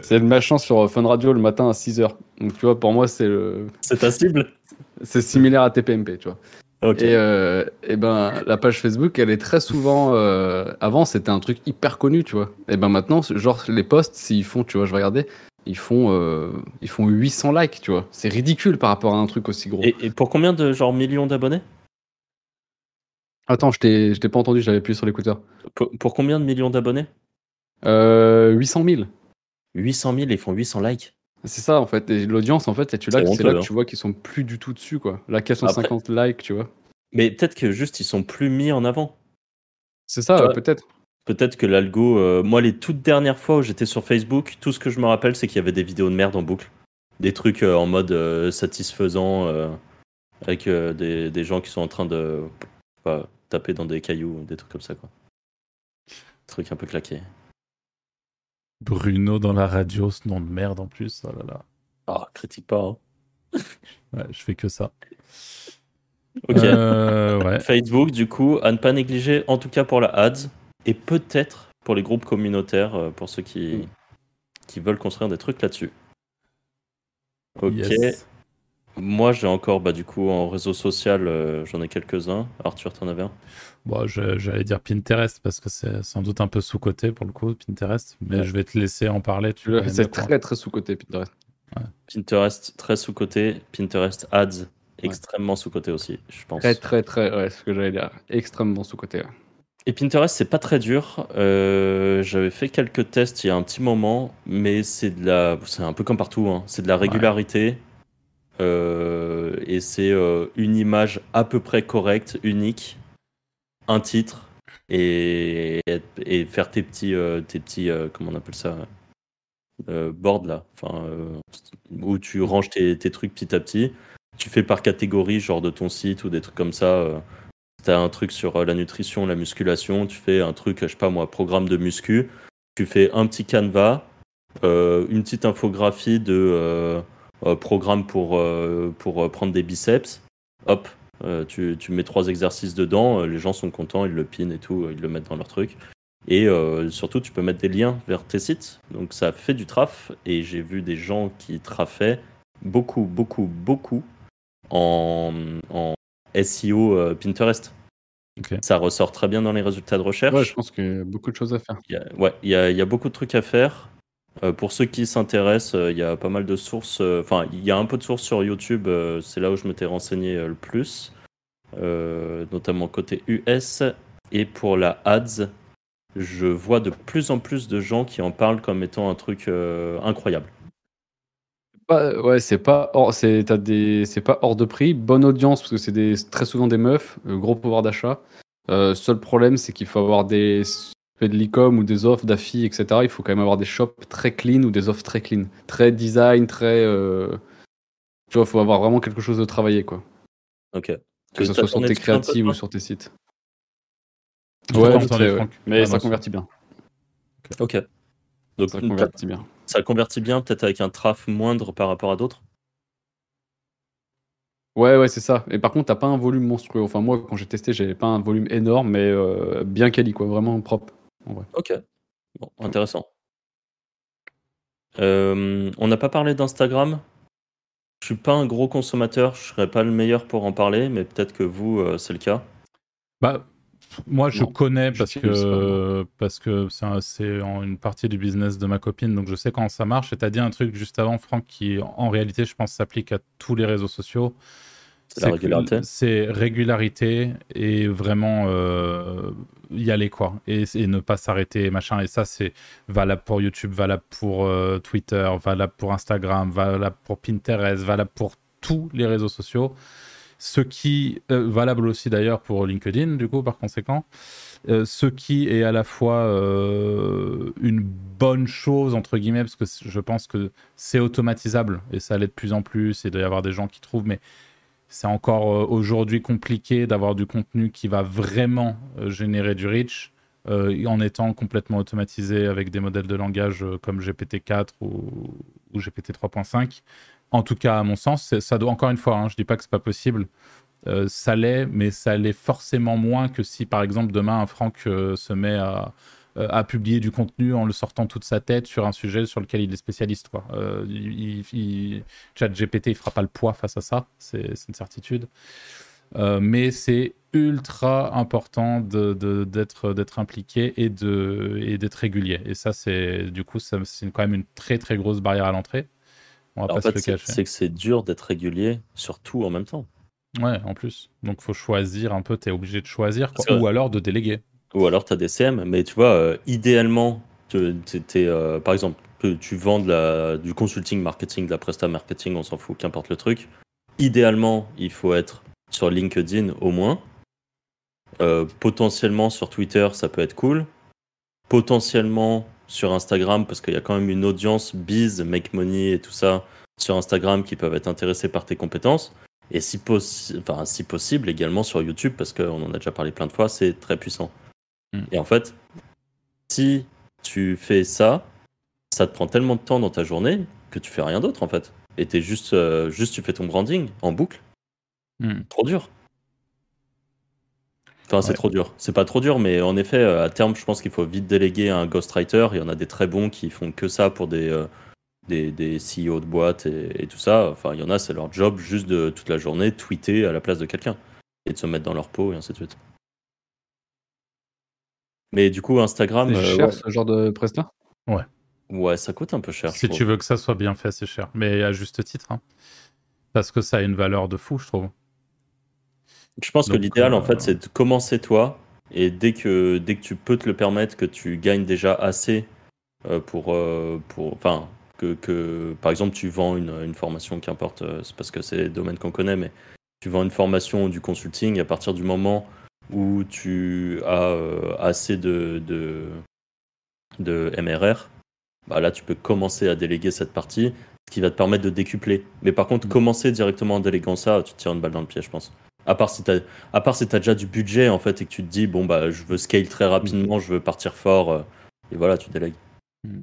C'est le machin sur Fun Radio le matin à 6h. Donc tu vois, pour moi c'est le... C'est ta cible? c'est similaire à TPMP, tu vois. Ok. Et, euh, et ben la page Facebook, elle est très souvent... euh, avant c'était un truc hyper connu, tu vois. Et ben maintenant, genre les posts, s'ils font, tu vois, je vais regarder, ils font, euh, ils font 800 likes, tu vois. C'est ridicule par rapport à un truc aussi gros. Et, et pour combien de genre millions d'abonnés? Attends, je t'ai je t'ai pas entendu, j'avais appuyé sur l'écouteur. pour, pour combien de millions d'abonnés? Euh, 800 000. 800 000, ils font 800 likes. C'est ça en fait. Et l'audience en fait, c'est tu là, C'est là hein. que tu vois qu'ils sont plus du tout dessus quoi. Là, 450 likes, tu vois. Mais peut-être que juste ils sont plus mis en avant. C'est ça, peut-être. Peut-être que l'algo. euh, moi, les toutes dernières fois où j'étais sur Facebook, tout ce que je me rappelle, c'est qu'il y avait des vidéos de merde en boucle. Des trucs euh, en mode euh, satisfaisant, avec des, des gens qui sont en train de taper dans des cailloux, des trucs comme ça, quoi. Truc un peu claqué. Bruno dans la radio, ce nom de merde en plus. Oh là là. Ah, critique pas. hein. [LAUGHS] Ouais, je fais que ça. Ok. Euh, ouais. Facebook, du coup, à ne pas négliger, en tout cas pour la ads, et peut-être pour les groupes communautaires, euh, pour ceux qui, Mm. qui veulent construire des trucs là-dessus. Ok. Yes. Moi, j'ai encore, bah, du coup, en réseau social, euh, j'en ai quelques-uns. Arthur, t'en avais un? Bon, j'allais dire Pinterest parce que c'est sans doute un peu sous-côté pour le coup, Pinterest. Mais Ouais. je vais te laisser en parler. C'est très très sous-côté, Pinterest. Pinterest, très sous-côté. Pinterest Ads extrêmement sous-côté aussi, je pense. Très, très, très, ouais, c'est ce que j'allais dire. Extrêmement sous-côté. ouais. Et Pinterest, c'est pas très dur. Euh, J'avais fait quelques tests il y a un petit moment, mais c'est de la, c'est un peu comme partout. hein. C'est de la régularité euh, et c'est euh, une image à peu près correcte, unique, un titre et, et faire tes petits, euh, tes petits, euh, comment on appelle ça, boards là, enfin où tu ranges tes, tes trucs petit à petit. Tu fais par catégorie, genre de ton site ou des trucs comme ça. tu as un truc sur la nutrition, la musculation, tu fais un truc, je sais pas moi, programme de muscu, tu fais un petit canevas, une petite infographie de programme pour, euh, pour euh, prendre des biceps, hop, euh, tu, tu mets trois exercices dedans, euh, les gens sont contents, ils le pinent et tout, euh, ils le mettent dans leur truc. Et euh, surtout, tu peux mettre des liens vers tes sites. Donc ça fait du traf. Et j'ai vu des gens qui trafaient beaucoup, beaucoup, beaucoup en, en SEO euh, Pinterest. Ça ressort très bien dans les résultats de recherche. Ouais, je pense qu'il y a beaucoup de choses à faire. Il y a, ouais, il y a, il y a beaucoup de trucs à faire. Euh, pour ceux qui s'intéressent, euh, il y a pas mal de sources. euh, Enfin, il y a un peu de sources sur YouTube. c'est là où je m'étais renseigné le plus, notamment côté US. Et pour la ads, je vois de plus en plus de gens qui en parlent comme étant un truc incroyable. Ouais, c'est pas hors, des, c'est pas hors de prix. Bonne audience parce que c'est des, très souvent des meufs, gros pouvoir d'achat. Seul problème, c'est qu'il faut avoir des fait de l'e-com ou des offres d'affi, etc. Il faut quand même avoir des shops très clean ou des offres très clean, très design, très. euh, Tu vois, faut avoir vraiment quelque chose de travaillé, quoi. Ok. Que ce soit sur tes créatives ou sur tes sites. Ouais, mais Ah, ça non, convertit bien. Ok. Donc Ça convertit bien. ça convertit bien, peut-être avec un traf moindre par rapport à d'autres? Ouais, ouais, c'est ça. Et par contre, t'as pas un volume monstrueux. Enfin, moi, quand j'ai testé, j'avais pas un volume énorme, mais euh, bien quali, quoi. Vraiment propre. En vrai. Ok. Bon, intéressant. Euh, on n'a pas parlé d'Instagram. Je suis pas un gros consommateur, je serais pas le meilleur pour en parler, mais peut-être que vous, euh, c'est le cas. Bah, moi, je Non, connais parce que parce que c'est un- c'est en une partie du business de ma copine, donc je sais comment ça marche. Et t'as dit un truc juste avant, Franck, qui en réalité, je pense, s'applique à tous les réseaux sociaux. C'est la régularité. C'est régularité et vraiment euh, y aller quoi, et, et ne pas s'arrêter machin. Et ça, c'est valable pour YouTube, valable pour euh, Twitter, valable pour Instagram, valable pour Pinterest, valable pour tous les réseaux sociaux. Ce qui euh, valable aussi d'ailleurs pour LinkedIn, du coup, par conséquent. Euh, ce qui est à la fois euh, une bonne chose, entre guillemets, parce que je pense que c'est automatisable et ça l'est de plus en plus, et il doit y avoir des gens qui trouvent, mais c'est encore euh, aujourd'hui compliqué d'avoir du contenu qui va vraiment euh, générer du reach euh, en étant complètement automatisé avec des modèles de langage comme GPT-4 ou, ou GPT 3.5. En tout cas, à mon sens, ça doit encore une fois, hein, je dis pas que c'est pas possible, ça l'est, mais ça l'est forcément moins que si, par exemple, demain, un Franck se met à, à publier du contenu en le sortant toute sa tête sur un sujet sur lequel il est spécialiste. Quoi. Euh, il, il- il- ChatGPT, il fera pas le poids face à ça, c'est une certitude. Euh, mais c'est ultra important d'être d'être impliqué et de et d'être régulier. Et ça, c'est du coup, c'est quand même une très très grosse barrière à l'entrée. On va pas fait, se le c'est cacher. c'est que c'est dur d'être régulier sur tout en même temps. Ouais, en plus. Donc, faut choisir un peu. T'es obligé de choisir, quoi. Ou alors de déléguer. Ou alors tu as des CM, mais tu vois, euh, idéalement, tu- euh, par exemple, que tu vends du consulting marketing, de la presta marketing, on s'en fout, qu'importe le truc. Idéalement, il faut être sur LinkedIn au moins. Euh, potentiellement sur Twitter, ça peut être cool. Potentiellement sur Instagram, parce qu'il y a quand même une audience biz, make money et tout ça sur Instagram qui peuvent être intéressés par tes compétences. Et si possible, également sur YouTube, parce qu'on en a déjà parlé plein de fois, c'est très puissant. Mm. Et en fait, si tu fais ça, ça te prend tellement de temps dans ta journée que tu fais rien d'autre en fait. Et t'es juste, euh, juste tu fais ton branding en boucle. Hmm. Trop dur. Enfin, c'est trop dur. C'est pas trop dur, mais en effet, euh, à terme, je pense qu'il faut vite déléguer à un ghostwriter. Il y en a des très bons qui font que ça pour des, euh, des, des CEO de boîtes et, et tout ça. Enfin, il y en a, c'est leur job juste de toute la journée tweeter à la place de quelqu'un et de se mettre dans leur peau et ainsi de suite. Mais du coup, Instagram, C'est euh, cher ouais. ce genre de presta? Ouais, ça coûte un peu cher. je Si tu veux que ça soit bien fait, c'est cher. Mais à juste titre. hein. Parce que ça a une valeur de fou, je trouve. Je pense que l'idéal, en euh, fait, c'est de commencer toi, et dès que, dès que tu peux te le permettre, que tu gagnes déjà assez euh, pour, euh, pour, enfin, que, que, par exemple, tu vends une, une formation, qu'importe, euh, c'est parce que c'est le domaine qu'on connaît, mais tu vends une formation ou du consulting, à partir du moment où tu as euh, assez de, de, de MRR, bah là, tu peux commencer à déléguer cette partie, ce qui va te permettre de décupler. Mais par contre, commencer directement en déléguant ça, tu te tires une balle dans le pied, je pense. À part si tu à part si t'as déjà du budget en fait et que tu te dis bon bah je veux scale très rapidement, je veux partir fort euh, et voilà tu délègues. Mm.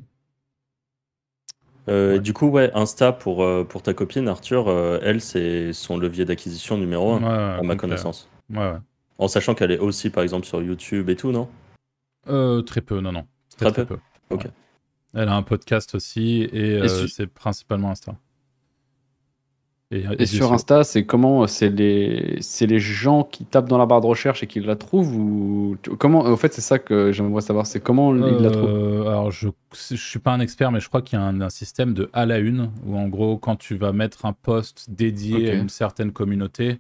Euh, Ouais. Du coup ouais Insta pour pour ta copine Arthur, euh, elle c'est son levier d'acquisition numéro un Ouais, ouais, à ma connaissance. Ouais, ouais. En sachant qu'elle est aussi par exemple sur YouTube et tout non? Euh, très peu, non, non. Très, Très très peu peu. Ok. Ouais. Elle a un podcast aussi et, euh, su- c'est principalement Insta. Et, et Et des sur. Insta, c'est comment C'est les, c'est les gens qui tapent dans la barre de recherche et qui la trouvent ou comment En fait, c'est ça que j'aimerais savoir. C'est comment ils la trouvent? Euh, alors, je je suis pas un expert, mais je crois qu'il y a un, un système de à la une où, en gros, quand tu vas mettre un post dédié à une certaine communauté,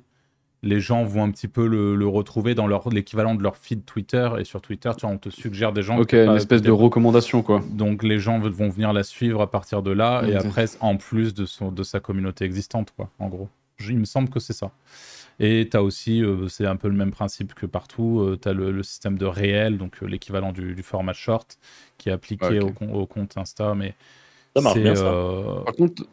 les gens vont un petit peu le, le retrouver dans leur l'équivalent de leur feed Twitter. Et sur Twitter, tu vois, on te suggère des gens. Ok, une espèce de recommandation quoi. Donc, les gens vont venir la suivre à partir de là, et après, en plus de, son, de sa communauté existante, quoi, en gros. Il me semble que c'est ça. Et tu as aussi, euh, c'est un peu le même principe que partout, tu as le, le système de réel, donc euh, l'équivalent du, du format short, qui est appliqué Ok. au, compte Insta. Mais Ça marche bien, ça. euh, Par contre,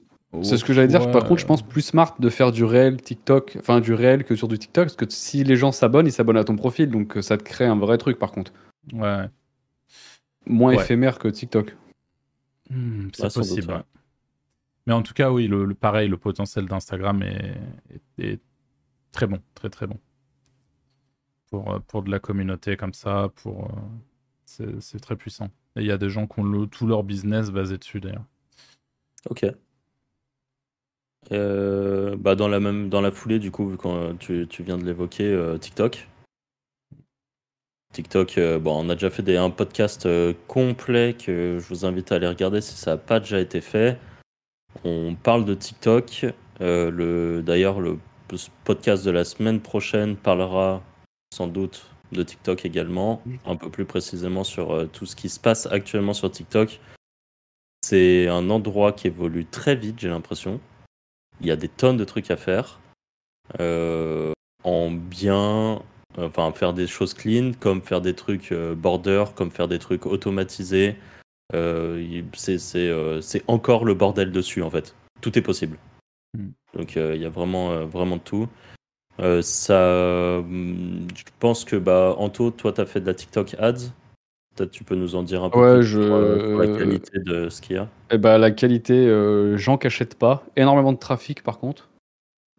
c'est ce que j'allais dire. Par contre, je pense plus smart de faire du réel TikTok, enfin du réel que sur du TikTok, parce que si les gens s'abonnent, ils s'abonnent à ton profil, donc euh, ça te crée un vrai truc. Par contre, Ouais, moins Ouais. éphémère que TikTok. Hmm, c'est doute, possible. ouais. Mais en tout cas, oui, le, le- pareil, le potentiel d'Instagram est, est- est très bon, très très bon. Pour, euh, pour de la communauté comme ça, pour, euh, c'est c'est très puissant. Et il y a des gens qui ont le- tout leur business basé dessus d'ailleurs. Ok. Euh, bah dans la même dans la foulée du coup vu que tu, tu viens de l'évoquer euh, TikTok. TikTok, euh, bon on a déjà fait un podcast complet que je vous invite à aller regarder si ça n'a pas déjà été fait. On parle de TikTok. Le d'ailleurs le podcast de la semaine prochaine parlera sans doute de TikTok également, un peu plus précisément sur tout ce qui se passe actuellement sur TikTok. C'est un endroit qui évolue très vite, j'ai l'impression. Il y a des tonnes de trucs à faire. Euh, en bien, enfin faire des choses clean, comme faire des trucs euh, border, comme faire des trucs automatisés. Euh, il- c'est c'est, euh, c'est encore le bordel dessus en fait. Tout est possible. Mm. Donc il y a vraiment, vraiment tout. Ça, hum, je pense que bah Anto, toi tu as fait de la TikTok ads? Peut-être tu peux nous en dire un peu Ouais, plus je- sur, euh, sur la qualité de ce qu'il y a. Eh ben, la qualité, euh, gens qui achètent pas. Énormément de trafic par contre.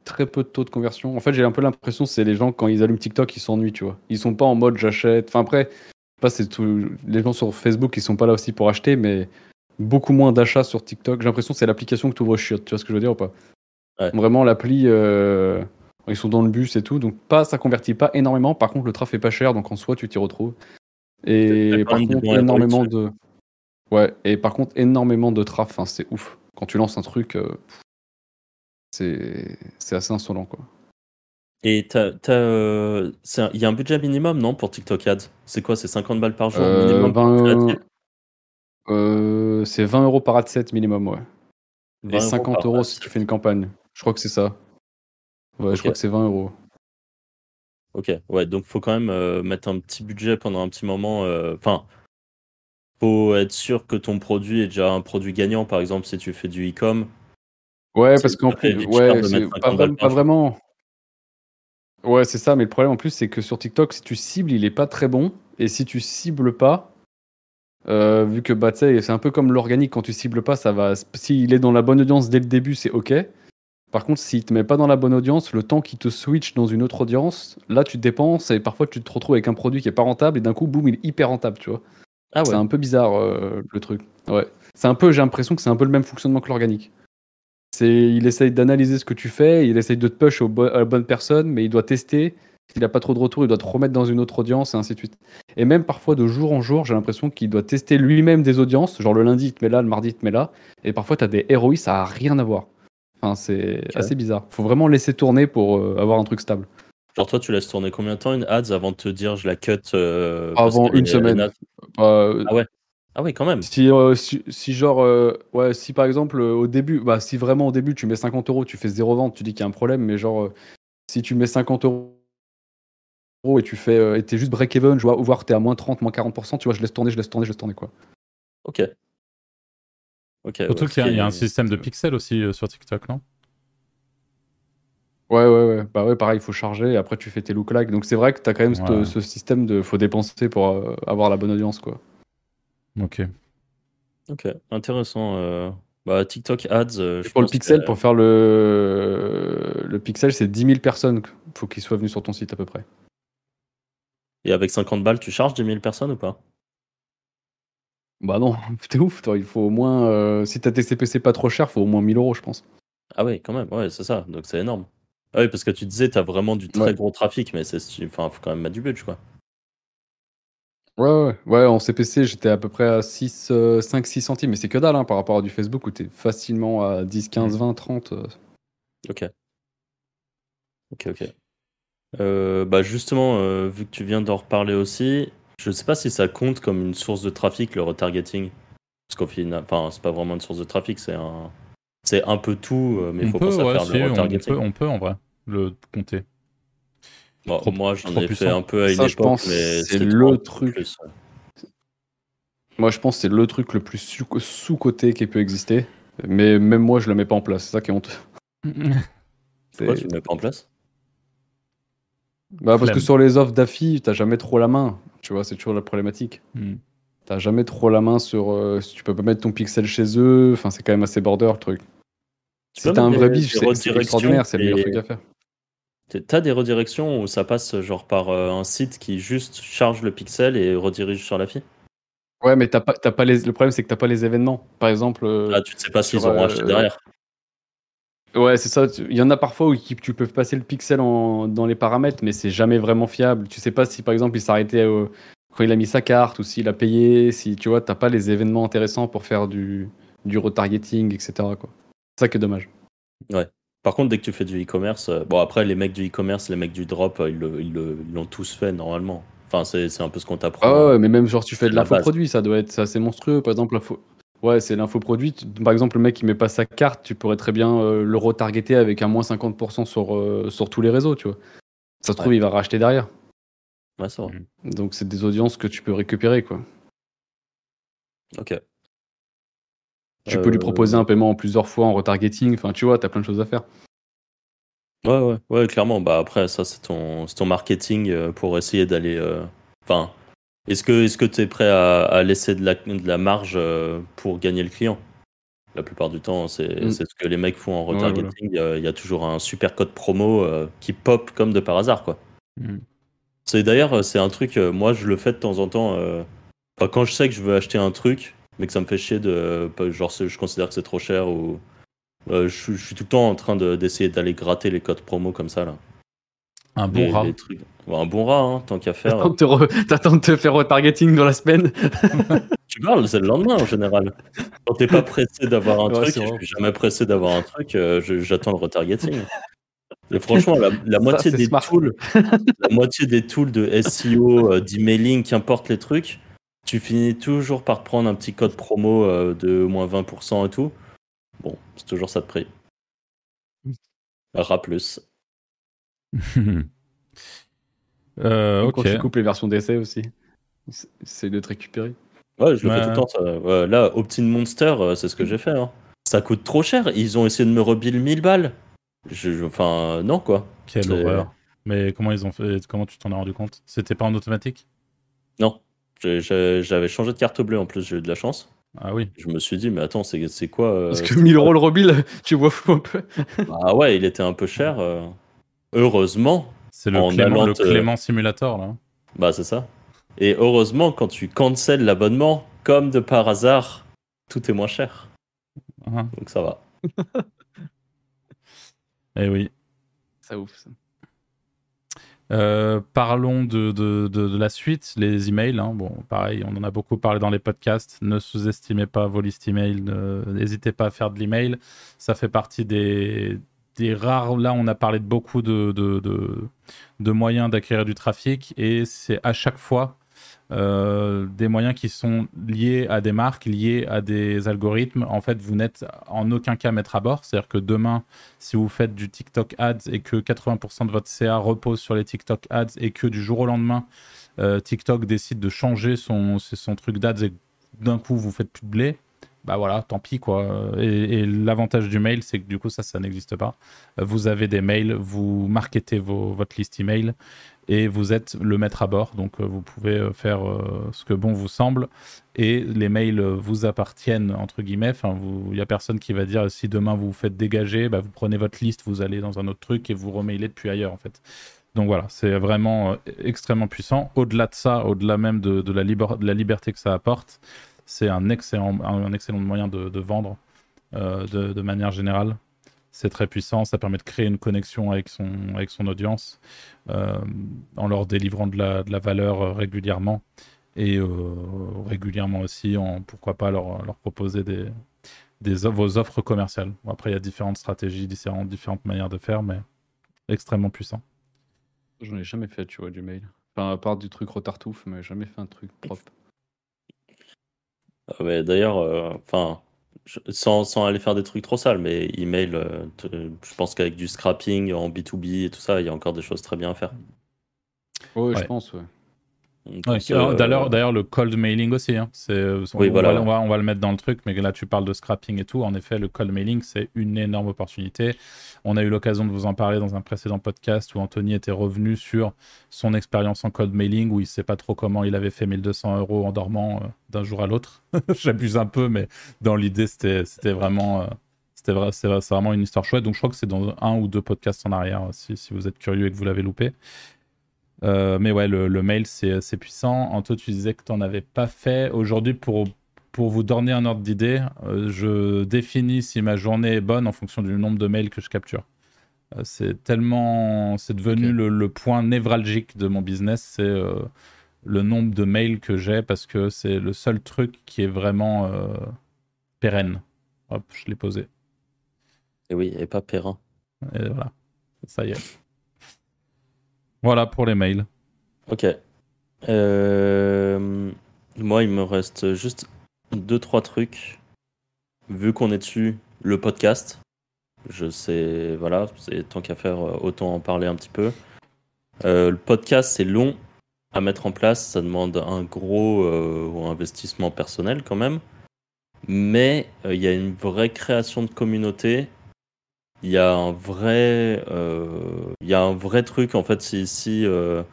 Très peu de taux de conversion. En fait, j'ai un peu l'impression que c'est les gens, quand ils allument TikTok, ils s'ennuient, tu vois. Ils sont pas en mode j'achète. Enfin, après, pas, c'est tout. Les gens sur Facebook, ils sont pas là aussi pour acheter, mais beaucoup moins d'achats sur TikTok. J'ai l'impression que c'est l'application que tu ouvres chiotte. Tu vois ce que je veux dire ou pas? Ouais. Vraiment, l'appli, euh, ils sont dans le bus et tout. Donc, pas, ça convertit pas énormément. Par contre, le trafic est pas cher, donc en soi, tu t'y retrouves. Et par contre, énormément de. Ouais, et par contre, énormément de traf, c'est ouf. Quand tu lances un truc, euh, c'est c'est assez insolent, quoi. Et t'as, t'as, euh, c'est un- il y a un budget minimum, non, pour TikTok Ads? C'est quoi C'est 50 balles par jour Euh, minimum pour 20, créatif euh, c'est 20 euros par ad set minimum, ouais. 20 Et euros 50 par euros si tu fais une campagne. Je crois que c'est ça. Ouais, je crois que c'est 20 euros. Ok, ouais, donc faut quand même euh, mettre un petit budget pendant un petit moment. euh, Enfin, faut être sûr que ton produit est déjà un produit gagnant. Par exemple, si tu fais du e-com, Ouais, parce qu'en plus, ouais, pas, 50 vra- balles pas par jour. vraiment. Ouais, c'est ça, mais le problème en plus, c'est que sur TikTok, si tu cibles, il est pas très bon. Et si tu cibles pas, euh, vu que bah, tu sais, c'est un peu comme l'organique, quand tu cibles pas, ça va. S'il est dans la bonne audience dès le début, c'est ok. Par contre, s'il te met pas dans la bonne audience, le temps qu'il te switch dans une autre audience, là tu dépenses et parfois tu te retrouves avec un produit qui est pas rentable et d'un coup, boum, il est hyper rentable, tu vois. ah C'est ouais, un peu bizarre euh, le truc. Ouais. C'est un peu, j'ai l'impression que c'est un peu le même fonctionnement que l'organique. C'est, il essaye d'analyser ce que tu fais, il essaye de te push bo- à la bonne personne, mais il doit tester. S'il n'a pas trop de retour, il doit te remettre dans une autre audience et ainsi de suite. Et même parfois de jour en jour, j'ai l'impression qu'il doit tester lui-même des audiences. Genre le lundi, il te met là, le mardi, il te met là. Et parfois, tu as des ROI, ça a rien à voir. Enfin, c'est assez bizarre. Faut vraiment laisser tourner pour euh, avoir un truc stable. Genre, toi, tu laisses tourner combien de temps une ads avant de te dire je la cut euh, Avant une est- semaine. naze Euh, Ah ouais Ah oui, quand même. Si, euh, si, si genre, euh, ouais, si par exemple euh, au début, bah si vraiment au début tu mets 50 euros, tu fais zéro vente, tu dis qu'il y a un problème, mais genre euh, si tu mets 50 euros et tu fais, euh, et t'es juste break-even, je vois, ou voire t'es à moins 30, moins 40%, tu vois, je laisse tourner, je laisse tourner, je laisse tourner quoi. Ok. Ok. Surtout ouais, qu'il y, a- il y a un système de pixels aussi euh, sur TikTok, non? Ouais, ouais, ouais, bah ouais, pareil, il faut charger, et après tu fais tes look-like, donc c'est vrai que t'as quand même ce- Ouais. ce système de, faut dépenser pour euh, avoir la bonne audience quoi. Ok. Ok, intéressant. euh. Bah, TikTok ads. euh, je pour le pixel, que- pour faire le, le pixel, c'est 10 000 personnes, faut qu'ils soient venus sur ton site à peu près. Et avec 50 balles, tu charges 10 000 personnes ou pas? Bah non, [LAUGHS] t'es ouf, toi, il faut au moins, euh, si t'as tes CPC pas trop cher, faut au moins 1000 euros je pense. Ah oui, quand même, ouais, c'est ça, donc c'est énorme. Ah oui, parce que tu disais, t'as vraiment du très Ouais. gros trafic, mais c'est, enfin, faut quand même mettre du budget, quoi. Ouais, ouais, ouais, en CPC, j'étais à peu près à 6, 5-6 centimes, mais c'est que dalle hein, par rapport à du Facebook où t'es facilement à 10, 15, 20, 30. euh. Ok. Ok, ok. Euh, bah justement, euh, vu que tu viens d'en reparler aussi, je sais pas si ça compte comme une source de trafic, le retargeting. Parce qu'au final, enfin, c'est pas vraiment une source de trafic, c'est un, c'est un peu tout, euh, mais il on faut peut, penser à faire si, le on, peut, on peut en vrai le compter. Bon, trop- moi, j'en ai fait puissant. un peu à une Ça, je époque, pense, mais c'est le truc. plus. Moi, je pense que c'est le truc le plus sous- sous-coté qui peut exister, mais même moi, je le mets pas en place, c'est ça qui est honteux. [LAUGHS] Pourquoi tu le mets pas en place? Bah, parce que sur les offres d'affi, t'as jamais trop la main, tu vois, c'est toujours la problématique. Hmm. T'as jamais trop la main sur euh, si tu peux pas mettre ton pixel chez eux, enfin, c'est quand même assez border le truc. Tu Si t'as un vrai des- biche, c'est- extraordinaire, c'est le meilleur truc à faire. T'as des redirections où ça passe genre par euh, un site qui juste charge le pixel et redirige sur la fille? Ouais, mais t'as pas, t'as pas les... le problème, c'est que t'as pas les événements. Par exemple, euh, Ah, tu sais pas s'ils sur, auront euh, acheté derrière. Ouais, c'est ça. Il y en a parfois où tu peux passer le pixel en- dans les paramètres, mais c'est jamais vraiment fiable. Tu sais pas si par exemple il s'arrêtait quand il a mis sa carte ou s'il a payé. Si tu vois, t'as pas les événements intéressants pour faire du, du retargeting, etc. quoi. C'est ça qui est dommage. Par contre, dès que tu fais du e-commerce, euh, bon après les mecs du e-commerce, les mecs du drop, euh, ils le- ils le- ils l'ont tous fait normalement. Enfin, c'est c'est un peu ce qu'on t'apprend. Ah ouais, mais même genre tu fais de l'infoproduit, ça doit être c'est assez monstrueux. Par exemple, l'info. Ouais, c'est l'infoproduit. Par exemple, le mec qui met pas sa carte, tu pourrais très bien euh, le retargeter avec un moins 50% sur, euh, sur tous les réseaux, tu vois. Ça se trouve, Ouais. il va racheter derrière. Ouais, c'est vrai. Donc c'est des audiences que tu peux récupérer, quoi. Ok. Tu peux lui Euh, proposer un paiement en plusieurs fois en retargeting. Enfin, tu vois, t'as plein de choses à faire. Ouais, ouais, ouais, clairement. Bah après, ça, c'est ton, ton marketing pour essayer d'aller. Enfin, est-ce que est-ce que tu es prêt à, à laisser de la, de la marge euh, pour gagner le client? La plupart du temps, c'est Mm. ce que les mecs font en retargeting. Il y a toujours un super code promo euh, qui pop comme de par hasard, quoi. C'est d'ailleurs, c'est un truc, euh, moi je le fais de temps en temps. euh, quand je sais que je veux acheter un truc, mais que ça me fait chier de. Genre, je considère que c'est trop cher ou. euh, je, suis- je suis tout le temps en train de- d'essayer d'aller gratter les codes promo comme ça, là. Un bon Les- rat. les trucs. Un bon rat, hein, tant qu'à faire. T'attends de, te re- t'attends de te faire retargeting dans la semaine. [LAUGHS] Tu parles, c'est le lendemain en général. Quand t'es pas pressé d'avoir un Ouais, truc, je suis jamais pressé d'avoir un truc, euh, j'attends le retargeting. Et [LAUGHS] franchement, la, la moitié des smart. tools, [LAUGHS] la moitié des tools de SEO, euh, d'emailing, qu'importe les trucs, tu finis toujours par prendre un petit code promo euh, de moins 20% et tout. Bon, c'est toujours ça de prix. Rat plus. Euh, Quand tu coupes les versions d'essai aussi. C'est- de te récupérer. Ouais, je le fais tout le temps. ça. Ouais, là, Optin Monster, euh, c'est ce que j'ai fait. hein. Ça coûte trop cher. Ils ont essayé de me rebill 1000 balles. Je, je- enfin, non, quoi. Quelle horreur. Mais comment ils ont fait Comment tu t'en es rendu compte? C'était pas en automatique? Non. J'avais changé de carte bleue en plus, j'ai eu de la chance. Ah oui. Je me suis dit, mais attends, c'est c'est quoi euh, Parce que c'est 1000 quoi euros le rebill, [LAUGHS] tu vois fou un peu. Ah ouais, il était un peu cher. euh. Heureusement, C'est le, En Clément, le te- Clément Simulator là. bah c'est ça. Et heureusement, quand tu cancelles l'abonnement, comme de par hasard, tout est moins cher. Hein Donc ça va. [LAUGHS] Eh oui. Ça ouf. ça. Euh, parlons de, de, de, la suite, les emails. Hein. Bon, pareil, on en a beaucoup parlé dans les podcasts. Ne sous-estimez pas vos listes email. N'hésitez pas à faire de l'email. Ça fait partie des, rares. Là, on a parlé de beaucoup de, moyens d'acquérir du trafic et c'est à chaque fois euh, des moyens qui sont liés à des marques, liés à des algorithmes. En fait, vous n'êtes en aucun cas mettre à bord. C'est-à-dire que demain, si vous faites du TikTok Ads et que 80% de votre CA repose sur les TikTok Ads et que du jour au lendemain, euh, TikTok décide de changer son, son truc d'ads et d'un coup, vous faites plus de blé, bah voilà, tant pis quoi. Et, l'avantage du mail, c'est que du coup, ça, ça n'existe pas. Vous avez des mails, vous marketez vos, votre liste email et vous êtes le maître à bord. Donc, euh, vous pouvez euh, faire euh, ce que bon vous semble et les mails vous appartiennent, entre guillemets. Enfin, il n'y a personne qui va dire si demain vous vous faites dégager, bah, vous prenez votre liste, vous allez dans un autre truc et vous remailez depuis ailleurs en fait. Donc voilà, c'est vraiment extrêmement puissant. Au-delà de ça, au-delà même de, de la liberté que ça apporte, c'est un excellent, un, excellent moyen de, vendre euh, de, manière générale. C'est très puissant, ça permet de créer une connexion avec son, avec son audience euh, en leur délivrant de la, de la valeur euh, régulièrement et régulièrement aussi, en, pourquoi pas leur, leur proposer des, des, vos offres commerciales. après, il y a différentes stratégies, différentes, différentes manières de faire, mais extrêmement puissant. J'en ai jamais fait, tu vois, du mail. Enfin, à part du truc retartouf, mais jamais fait un truc propre. Ah d'ailleurs, euh, enfin, sans, sans, aller faire des trucs trop sales, mais email, euh, je pense qu'avec du scrapping en B2B et tout ça, il y a encore des choses très bien à faire. Oui, je pense, ouais. Euh, d'ailleurs, le cold mailing aussi. Hein. on, voilà. va, on, va, le mettre dans le truc, mais là, tu parles de scrapping et tout. En effet, le cold mailing, c'est une énorme opportunité. On a eu l'occasion de vous en parler dans un précédent podcast où Anthony était revenu sur son expérience en cold mailing, où il ne sait pas trop comment il avait fait 1200 euros en dormant euh, d'un jour à l'autre. [LAUGHS] J'abuse un peu, mais dans l'idée, c'était vraiment. Euh, c'était vrai, vraiment une histoire chouette. Donc, je crois que c'est dans un ou deux podcasts en arrière, si, si vous êtes curieux et que vous l'avez loupé. Euh, mais ouais, le, mail, c'est puissant. Anto, tu disais que tu n'en avais pas fait. Aujourd'hui, pour, pour vous donner un ordre d'idée, euh, je définis si ma journée est bonne en fonction du nombre de mails que je capture. Euh, c'est tellement. C'est devenu le, point névralgique de mon business. C'est le nombre de mails que j'ai parce que c'est le seul truc qui est vraiment pérenne. Hop, je l'ai posé. Et oui, et pas périn. Et voilà, ça y est. Voilà pour les mails. Ok. Euh, moi, il me reste juste deux, trois trucs. Vu qu'on est dessus, le podcast. Je sais, voilà, c'est tant qu'à faire, euh, autant en parler un petit peu. Euh, le podcast, c'est long à mettre en place. Ça demande un gros investissement personnel quand même. Mais il y a une vraie création de communauté il y a un vrai, euh, il y a un vrai truc en fait. Si, si euh,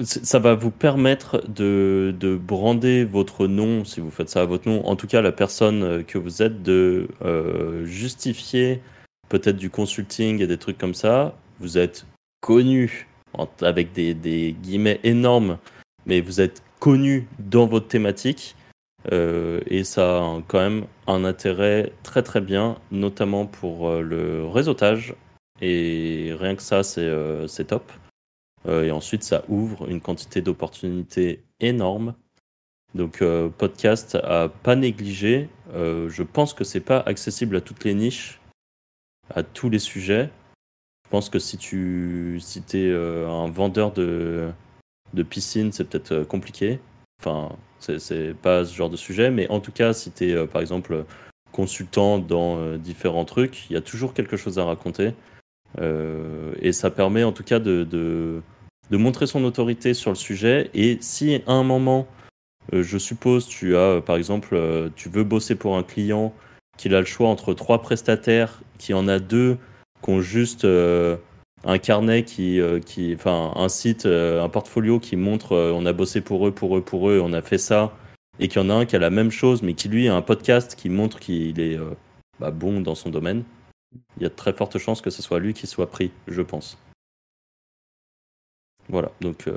ça va vous permettre de, de, brander votre nom, si vous faites ça à votre nom, en tout cas la personne que vous êtes, de euh, justifier peut-être du consulting et des trucs comme ça. Vous êtes connu avec des, des guillemets énormes, mais vous êtes connu dans votre thématique euh, et ça a quand même un intérêt très très bien, notamment pour euh, le réseautage. Et rien que ça, c'est euh, top. et ensuite, ça ouvre une quantité d'opportunités énormes. Donc, podcast à pas négliger. je pense que c'est pas accessible à toutes les niches, à tous les sujets. Je pense que si tu si es un vendeur de, de piscine, c'est peut-être compliqué. Enfin, c'est pas ce genre de sujet, mais en tout cas, si tu es euh, par exemple consultant dans euh, différents trucs, il y a toujours quelque chose à raconter. Euh, et ça permet en tout cas de, de, montrer son autorité sur le sujet. Et si à un moment, je suppose, tu as par exemple, tu veux bosser pour un client, qu'il a le choix entre trois prestataires, qui en a deux, qui ont juste un carnet qui, euh, qui enfin un site, euh, un portfolio qui montre euh, on a bossé pour eux, pour eux, pour eux, on a fait ça, et qu'il y en a un qui a la même chose, mais qui lui a un podcast qui montre qu'il est bah, bon dans son domaine, il y a de très fortes chances que ce soit lui qui soit pris, je pense. Voilà, donc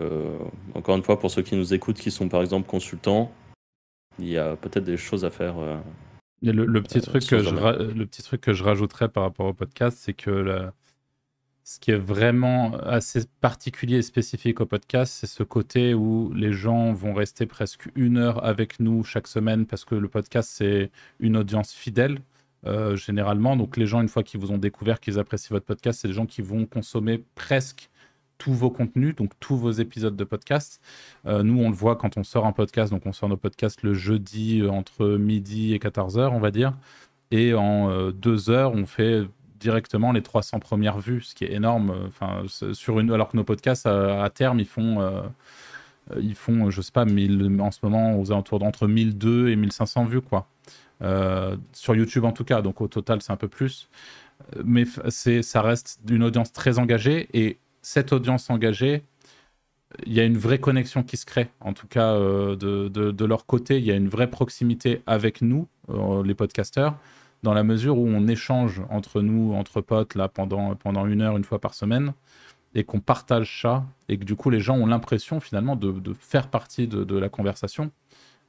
encore une fois, pour ceux qui nous écoutent, qui sont par exemple consultants, il y a peut-être des choses à faire. le, petit truc que je, le petit truc que je rajouterais par rapport au podcast, c'est que la, ce qui est vraiment assez particulier et spécifique au podcast, c'est ce côté où les gens vont rester presque une heure avec nous chaque semaine parce que le podcast, c'est une audience fidèle. Euh, généralement, donc les gens, une fois qu'ils vous ont découvert, qu'ils apprécient votre podcast, c'est des gens qui vont consommer presque tous vos contenus, donc tous vos épisodes de podcast. Euh, nous, on le voit quand on sort un podcast, donc on sort nos podcasts le jeudi euh, entre midi et 14h, on va dire. Et en deux heures, on fait directement les 300 premières vues, ce qui est énorme. Enfin, sur une, alors que nos podcasts, à, terme, ils font, euh, ils font, je sais pas, 1000, en ce moment, aux alentours d'entre 1002 et 1500 vues, quoi. Euh, sur YouTube en tout cas, donc au total, c'est un peu plus. Mais ça reste une audience très engagée et cette audience engagée, il y a une vraie connexion qui se crée, en tout cas euh, de, de, de, leur côté, il y a une vraie proximité avec nous, les podcasteurs dans la mesure où on échange entre nous, entre potes, là, pendant, pendant une heure, une fois par semaine, et qu'on partage ça, et que du coup, les gens ont l'impression, finalement, de, faire partie de, de la conversation.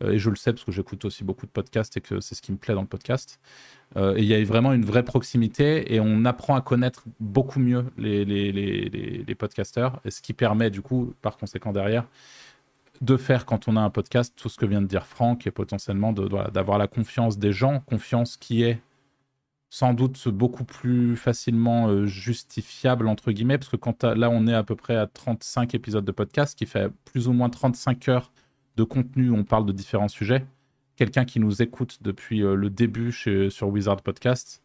Euh, et je le sais, parce que j'écoute aussi beaucoup de podcasts, et que c'est ce qui me plaît dans le podcast. Euh, et il y a vraiment une vraie proximité, et on apprend à connaître beaucoup mieux les, les, les, les, podcasteurs, et ce qui permet, du coup, par conséquent, derrière, de faire quand on a un podcast tout ce que vient de dire Franck et potentiellement d'avoir la confiance des gens, confiance qui est sans doute beaucoup plus facilement euh, justifiable entre guillemets parce que quand là on est à peu près à 35 épisodes de podcast qui fait plus ou moins 35 heures de contenu où on parle de différents sujets quelqu'un qui nous écoute depuis euh, le début sur Wizard Podcast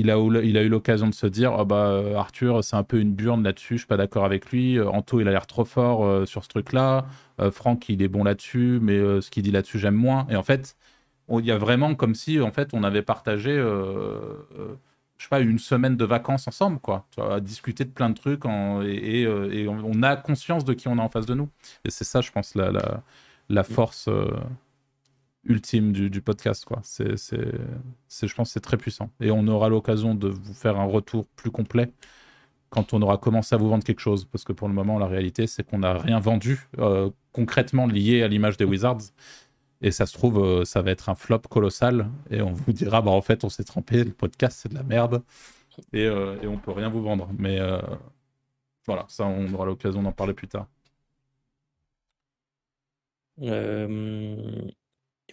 il a, il a eu l'occasion de se dire oh bah euh, Arthur c'est un peu une burne là-dessus je suis pas d'accord avec lui. Anto il a l'air trop fort sur ce truc là Franck il est bon là-dessus mais ce qu'il dit là-dessus j'aime moins. Et en fait il y a vraiment comme si en fait on avait partagé euh, euh, je sais pas une semaine de vacances ensemble quoi. Tu vois, à discuter de plein de trucs et, euh, et, on, a conscience de qui on a en face de nous. Et c'est ça je pense la, la, la force ultime du, podcast quoi c'est je pense c'est très puissant et on aura l'occasion de vous faire un retour plus complet quand on aura commencé à vous vendre quelque chose parce que pour le moment la réalité c'est qu'on n'a rien vendu concrètement lié à l'image des Wizards et ça se trouve, euh, ça va être un flop colossal. Et on vous dira, bah en fait, on s'est trompé, le podcast, c'est de la merde. Et, euh, et on peut rien vous vendre. Mais euh, voilà, ça, on aura l'occasion d'en parler plus tard. Euh,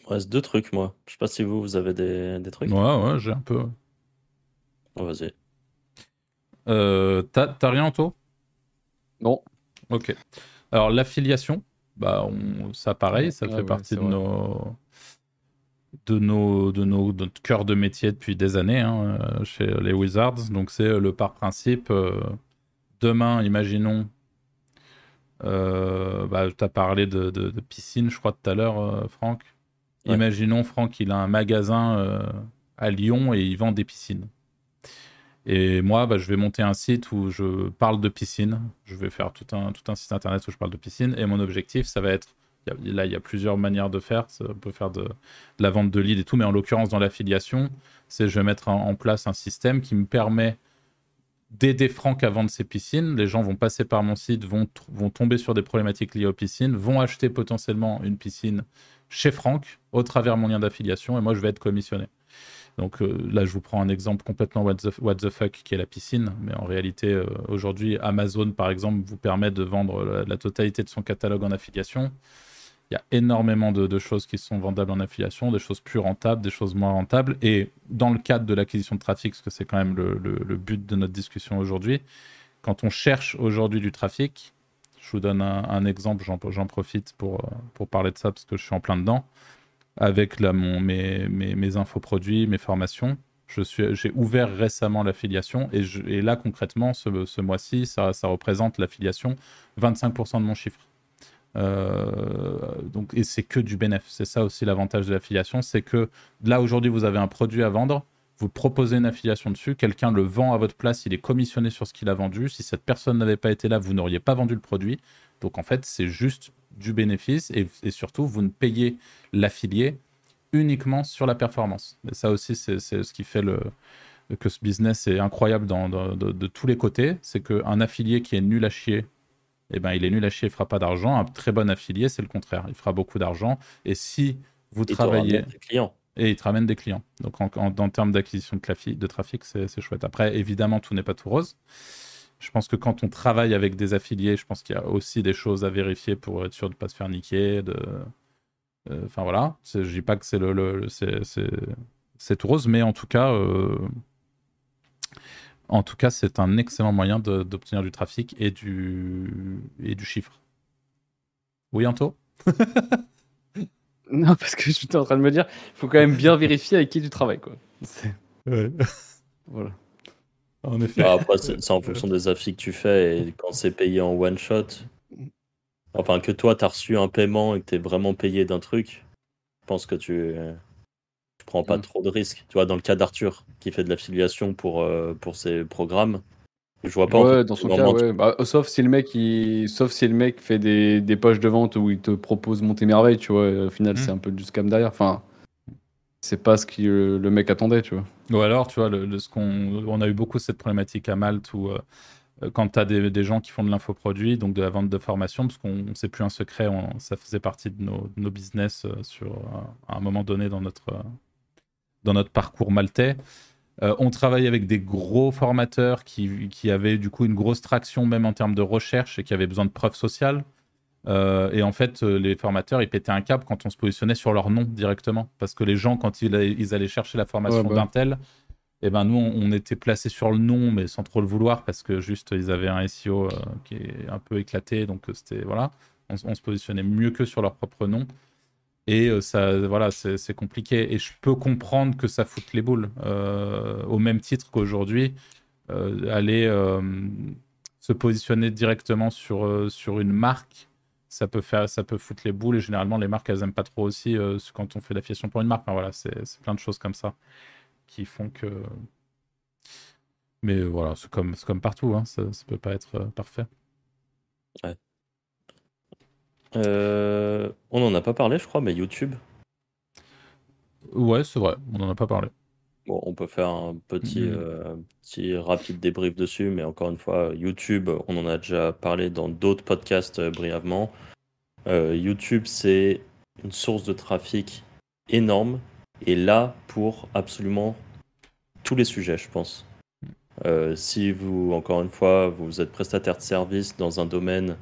il me reste deux trucs, moi. Je sais pas si vous, vous avez des, des trucs. Ouais, ouais, j'ai un peu. Oh, Vas-y. T'as rien, Anto Non. Ok. Alors, l'affiliation, bah, on, ça pareil, ça fait partie de nos, de nos, de nos, notre cœur de métier depuis des années hein, euh, chez les Wizards. Donc c'est euh, le par principe. Euh, demain, imaginons, bah, tu as parlé de, de, piscine, je crois, tout à l'heure, Franck. Imaginons, Franck, il a un magasin à Lyon et il vend des piscines. Et moi, bah, je vais monter un site où je parle de piscine. Je vais faire tout un, tout un site internet où je parle de piscine. Et mon objectif, ça va être. Là, il y a plusieurs manières de faire. On peut faire de, la vente de leads et tout. Mais en l'occurrence, dans l'affiliation, c'est je vais mettre en, place un système qui me permet d'aider Franck à vendre ses piscines. Les gens vont passer par mon site, vont, vont tomber sur des problématiques liées aux piscines, vont acheter potentiellement une piscine chez Franck au travers mon lien d'affiliation. Et moi, je vais être commissionné. Donc euh, là, je vous prends un exemple complètement what the, fuck qui est la piscine. Mais en réalité, euh, aujourd'hui, Amazon, par exemple, vous permet de vendre la, totalité de son catalogue en affiliation. Il y a énormément de, choses qui sont vendables en affiliation, des choses plus rentables, des choses moins rentables. Et dans le cadre de l'acquisition de trafic, parce que c'est quand même le, but de notre discussion aujourd'hui, quand on cherche aujourd'hui du trafic, je vous donne un, exemple, j'en profite pour, pour parler de ça parce que je suis en plein dedans avec mes, mes, mes, infoproduits, mes formations. J'ai ouvert récemment l'affiliation et, là, concrètement, ce, mois-ci, ça, ça, représente l'affiliation 25% de mon chiffre. Euh, donc, et c'est que du bénéfice. C'est ça aussi l'avantage de l'affiliation, c'est que là, aujourd'hui, vous avez un produit à vendre, vous proposez une affiliation dessus, quelqu'un le vend à votre place, il est commissionné sur ce qu'il a vendu. Si cette personne n'avait pas été là, vous n'auriez pas vendu le produit. Donc en fait, c'est juste du bénéfice et, surtout, vous ne payez l'affilié uniquement sur la performance. Et ça aussi, c'est ce qui fait le, que ce business est incroyable dans, de, tous les côtés. C'est qu'un affilié qui est nul à chier, eh ben, il est nul à chier, il ne fera pas d'argent. Un très bon affilié, c'est le contraire. Il fera beaucoup d'argent. Et si vous travaillez. Des clients. Et il te ramène des clients. Donc, en, termes d'acquisition de, trafic, c'est chouette. Après, évidemment, tout n'est pas tout rose. Je pense que quand on travaille avec des affiliés, je pense qu'il y a aussi des choses à vérifier pour être sûr de ne pas se faire niquer. Euh, enfin voilà, je dis pas que c'est tout rose, mais en tout cas, euh, c'est un excellent moyen d'obtenir du trafic et du et du chiffre. Oui, Anto? [LAUGHS] Non, parce que je suis en train de me dire, il faut quand même bien vérifier avec qui tu travailles, quoi. Ouais. voilà. En effet. Bah, après, c'est en fonction des affis que tu fais et quand c'est payé en one shot. Enfin, que toi, tu as reçu un paiement et que tu es vraiment payé d'un truc, je pense que tu, tu prends pas Mm. trop de risques. Tu vois, dans le cas d'Arthur, qui fait de l'affiliation pour, euh, pour ses programmes, je vois pas en Ouais, fait, dans son cas, ouais. Bah, sauf si le mec, il... sauf si le mec fait des, des pages de vente où il te propose monter merveille, tu vois. Au final, Mm. c'est un peu du scam derrière. Enfin, c'est pas ce que euh, le mec attendait, tu vois. Ou alors, tu vois, le, le- ce qu'on, on a eu beaucoup cette problématique à Malte où euh, euh, quand tu as des, des gens qui font de l'infoproduit, donc de la vente de formation, parce qu'on c'est plus un secret, on- ça faisait partie de nos, de nos business euh, sur, euh, à un moment donné dans notre, euh, dans notre parcours maltais. Euh, on travaille avec des gros formateurs qui, qui avaient du coup une grosse traction même en termes de recherche et qui avaient besoin de preuves sociales. Euh, et en fait, euh, les formateurs, ils pétaient un câble quand on se positionnait sur leur nom directement. Parce que les gens, quand ils, ils allaient chercher la formation Ouais, bah. d'un tel, eh ben nous, on, on était placés sur le nom, mais sans trop le vouloir, parce que juste, ils avaient un SEO euh, qui est un peu éclaté. Donc, c'était, voilà, on, on se positionnait mieux que sur leur propre nom. Et euh, ça, voilà, c'est compliqué. Et je peux comprendre que ça foute les boules. Euh, au même titre qu'aujourd'hui, euh, aller se positionner directement sur, sur une marque, ça peut, faire, ça peut foutre les boules. Et généralement, les marques, elles aiment pas trop aussi quand on fait l'affiliation pour une marque. Enfin, voilà, c'est plein de choses comme ça qui font que. Mais voilà, c'est comme, comme partout, hein, ça, ça peut pas être parfait. Euh, on n'en a pas parlé, je crois, mais YouTube. Ouais, c'est vrai, on en a pas parlé. Bon, on peut faire un petit, Mhm. euh, petit rapide débrief dessus, mais encore une fois, YouTube, on en a déjà parlé dans d'autres podcasts euh, brièvement. YouTube, c'est une source de trafic énorme et là pour absolument tous les sujets, je pense. Si vous, encore une fois, vous êtes prestataire de service dans un domaine,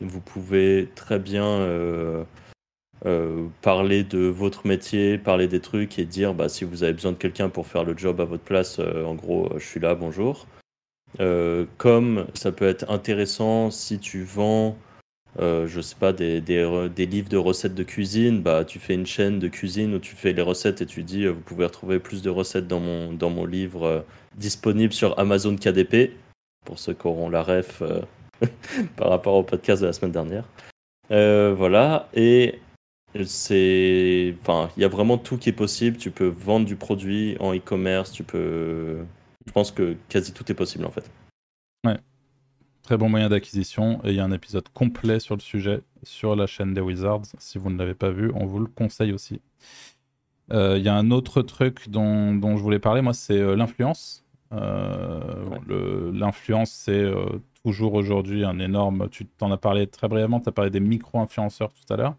vous pouvez très bien euh, euh, parler de votre métier, parler des trucs et dire bah, si vous avez besoin de quelqu'un pour faire le job à votre place, euh, en gros, je suis là, bonjour. Comme ça peut être intéressant si tu vends, euh, je sais pas, des, des, re- des livres de recettes de cuisine, bah, tu fais une chaîne de cuisine où tu fais les recettes et tu dis vous pouvez retrouver plus de recettes dans mon, dans mon livre disponible sur Amazon KDP, pour ceux qui auront la ref [LAUGHS] par rapport au podcast de la semaine dernière. Euh, voilà, et c'est. Enfin, il y a vraiment tout qui est possible. Tu peux vendre du produit en e-commerce, tu peux. Je pense que quasi tout est possible en fait. Très bon moyen d'acquisition et il y a un épisode complet sur le sujet sur la chaîne des Wizards. Si vous ne l'avez pas vu, on vous le conseille aussi. Euh, Il y a un autre truc dont, dont je voulais parler, moi, c'est euh, l'influence. Euh, Ouais. L'influence, c'est euh, toujours aujourd'hui un énorme. Tu t'en as parlé très brièvement, tu as parlé des micro-influenceurs tout à l'heure.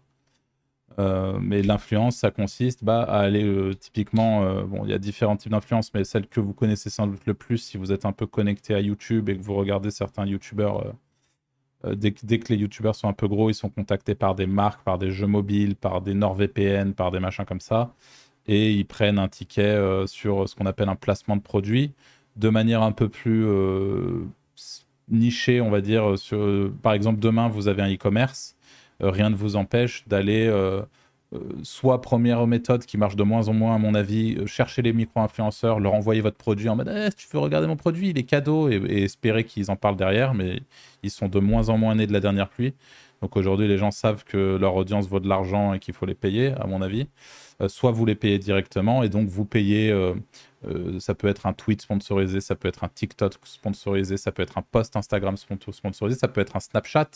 Euh, mais l'influence, ça consiste bah, à aller euh, typiquement, euh, bon, il y a différents types d'influence, mais celle que vous connaissez sans doute le plus, si vous êtes un peu connecté à YouTube et que vous regardez certains YouTubeurs, dès, que- dès que les YouTubeurs sont un peu gros, ils sont contactés par des marques, par des jeux mobiles, par des NordVPN, par des machins comme ça, et ils prennent un ticket sur ce qu'on appelle un placement de produit, de manière un peu plus nichée, on va dire. Sur, euh, par exemple, demain, vous avez un e-commerce euh, rien ne vous empêche d'aller euh, soit première méthode qui marche de moins en moins à mon avis, chercher les micro-influenceurs, leur envoyer votre produit en mode Eh, tu veux regarder mon produit, il est cadeau et, espérer qu'ils en parlent derrière, mais ils sont de moins en moins nés de la dernière pluie. Donc aujourd'hui, les gens savent que leur audience vaut de l'argent et qu'il faut les payer, à mon avis. Soit vous les payez directement et donc vous payez, euh, ça peut être un tweet sponsorisé, ça peut être un TikTok sponsorisé, ça peut être un post Instagram sponsor- sponsorisé, ça peut être un Snapchat,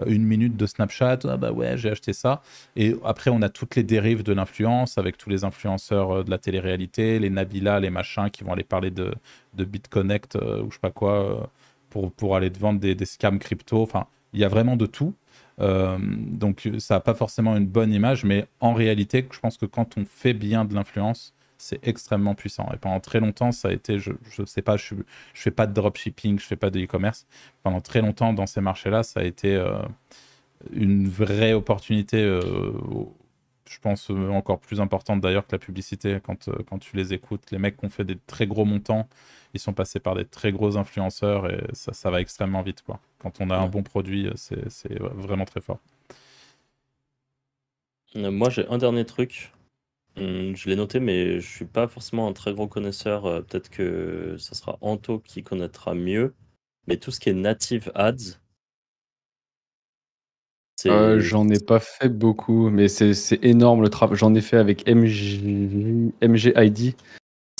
euh, une minute de Snapchat, ah bah ouais, j'ai acheté ça. Et après, on a toutes les dérives de l'influence avec tous les influenceurs euh, de la télé-réalité, les Nabila, les machins qui vont aller parler de, de BitConnect ou je sais pas quoi pour, pour aller te vendre des, des scams crypto. Enfin, il y a vraiment de tout. Donc ça n'a pas forcément une bonne image, mais en réalité, je pense que quand on fait bien de l'influence, c'est extrêmement puissant. Et pendant très longtemps, ça a été, je ne sais pas, je ne fais pas de dropshipping, je fais pas de e-commerce. Pendant très longtemps, dans ces marchés-là, ça a été euh, une vraie opportunité, euh, je pense encore plus importante d'ailleurs que la publicité quand, quand tu les écoutes. Les mecs qui ont fait des très gros montants, ils sont passés par des très gros influenceurs et ça, ça va extrêmement vite. Quoi. Quand on a un bon produit, c'est vraiment très fort. Moi, j'ai un dernier truc. Hum, je l'ai noté, mais je suis pas forcément un très gros connaisseur. Euh, peut-être que ça sera Anto qui connaîtra mieux. Mais tout ce qui est native ads, euh, j'en ai pas fait beaucoup, mais c'est énorme le travail. J'en ai fait avec MG... MGID.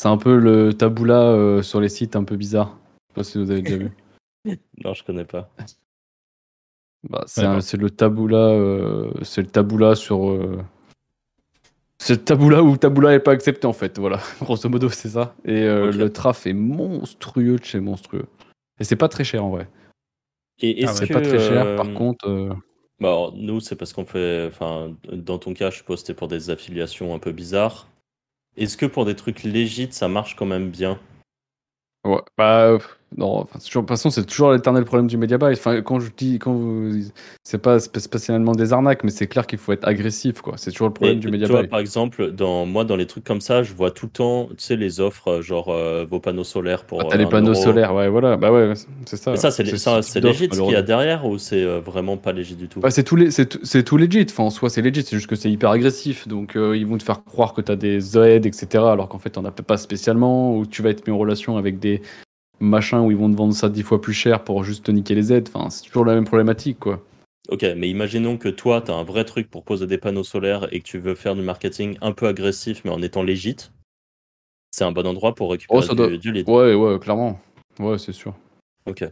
C'est un peu le taboula euh, sur les sites un peu bizarre. Je sais pas si vous avez déjà vu. [LAUGHS] Non, je connais pas. Bah, c'est le taboula, c'est le taboula sur c'est Taboula ou Taboula n'est pas accepté en fait, voilà, [LAUGHS] grosso modo c'est ça. Et euh, le traf est monstrueux de chez monstrueux. Et c'est pas très cher en vrai. Et c'est pas très cher, par euh, contre. Euh, bah, nous c'est parce qu'on fait, enfin, dans ton cas, je suppose c'était pour des affiliations un peu bizarres. Est-ce que pour des trucs légites, ça marche quand même bien? Ouais, bah non, de toute façon, c'est toujours l'éternel problème du media buy. Enfin, quand je dis, quand c'est pas spécialement des arnaques, mais c'est clair qu'il faut être agressif, quoi. C'est toujours le problème du media buy. Par exemple, dans moi, dans les trucs comme ça, je vois tout le temps, tu sais, les offres, euh, genre euh, vos panneaux solaires pour. Ah, t'as les panneaux solaires, ouais, voilà, bah ouais, c'est ça. Mais ça, c'est légit ce qu'il y a derrière ou c'est euh, vraiment pas légit du tout? Bah, C'est tout, c'est tout legit. Enfin, en soi, c'est legit. C'est juste que c'est hyper agressif. Donc, ils vont te faire croire que t'as des aides, etc. Alors qu'en fait, t'en as pas spécialement. Ou tu vas être mis en relation avec des machin où ils vont te vendre ça dix fois plus cher pour juste te niquer les aides. Enfin, c'est toujours la même problématique, quoi. Ok, mais imaginons que toi, tu as un vrai truc pour poser des panneaux solaires et que tu veux faire du marketing un peu agressif, mais en étant légit. C'est un bon endroit pour récupérer oh, du, lead. Ouais, ouais, clairement. Ouais, c'est sûr. Ok.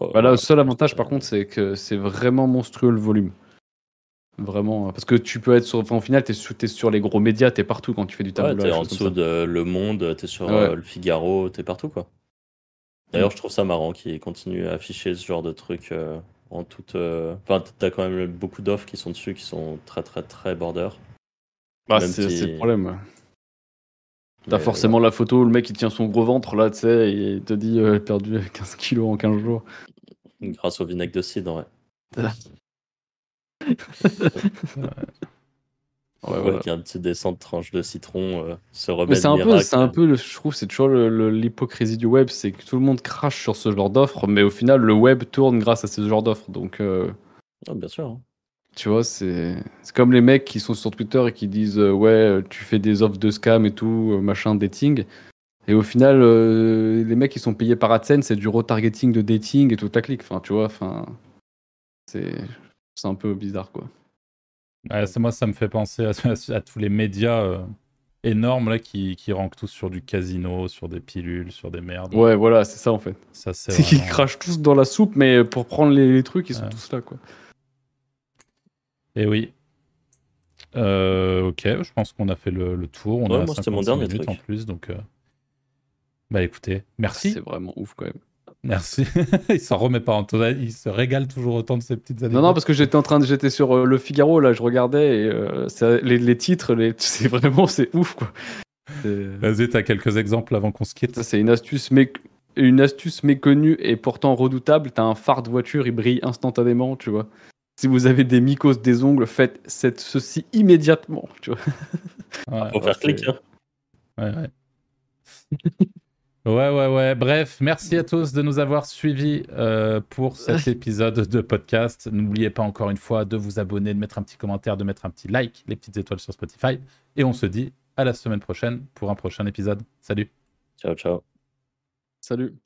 Oh, bah là, le seul avantage, par contre, c'est que c'est vraiment monstrueux le volume. Vraiment, parce que tu peux être sur. Enfin, au final, tu es, sur les gros médias, tu es partout quand tu fais du tableau. Ouais, es en dessous de Le Monde, tu es sur euh, Le Figaro, tu es partout, quoi. D'ailleurs, mm. je trouve ça marrant qu'ils continuent à afficher ce genre de trucs euh, en toute. Euh, enfin, tu as quand même beaucoup d'offres qui sont dessus qui sont très, très, très border. Bah, c'est le problème. T'as forcément la photo, le mec il tient son gros ventre là, tu sais, et il te dit perdu [LAUGHS] 15 kilos en 15 jours. Grâce au vinaigre de cidre, ouais. [LAUGHS] Ouais, voilà. un petit descente de tranche de citron euh, se remet c'est un peu c'est un peu je trouve c'est toujours l'hypocrisie du web c'est que tout le monde crache sur ce genre d'offre mais au final le web tourne grâce à ce genre d'offre donc euh, ah, bien sûr hein. tu vois c'est comme les mecs qui sont sur Twitter et qui disent euh, ouais tu fais des offres de scam et tout machin dating et au final les mecs qui sont payés par AdSense c'est du retargeting de dating et tout à clic enfin tu vois enfin c'est c'est un peu bizarre, quoi. moi, ça me fait penser [LAUGHS] à, tous les médias euh, énormes là qui, qui rankent tous sur du casino, sur des pilules, sur des merdes. Ouais, voilà, c'est ça en fait. Ça, c'est qu'ils crachent tous dans la soupe, mais pour prendre les, trucs, ils sont tous là, quoi. Et eh oui. Euh, ok, je pense qu'on a fait le, tour. On ouais, a moi, c'était mon dernier truc. en plus, donc. Euh, bah écoutez, merci. C'est vraiment ouf quand même. Merci. [LAUGHS] il s'en remet pas, Antoine. Il se régale toujours autant de ces petites années. Non, non, parce que j'étais en train de, j'étais sur euh, le Figaro là, je regardais et euh, les, titres, les, [LAUGHS] c'est vraiment, c'est ouf quoi. Vas-y, t'as quelques exemples avant qu'on se quitte. C'est une astuce, mais une astuce méconnue et pourtant redoutable. T'as un phare de voiture, il brille instantanément, tu vois. Si vous avez des mycoses des ongles, faites cette, ceci immédiatement, tu vois. Faut faire clic. Hein. Ouais, ouais. Ouais, ouais, ouais. Bref, merci à tous de nous avoir suivis euh, pour cet [LAUGHS] épisode de podcast. N'oubliez pas encore une fois de vous abonner, de mettre un petit commentaire, de mettre un petit like, les petites étoiles sur Spotify. Et on se dit à la semaine prochaine pour un prochain épisode. Salut. Ciao, ciao. Salut.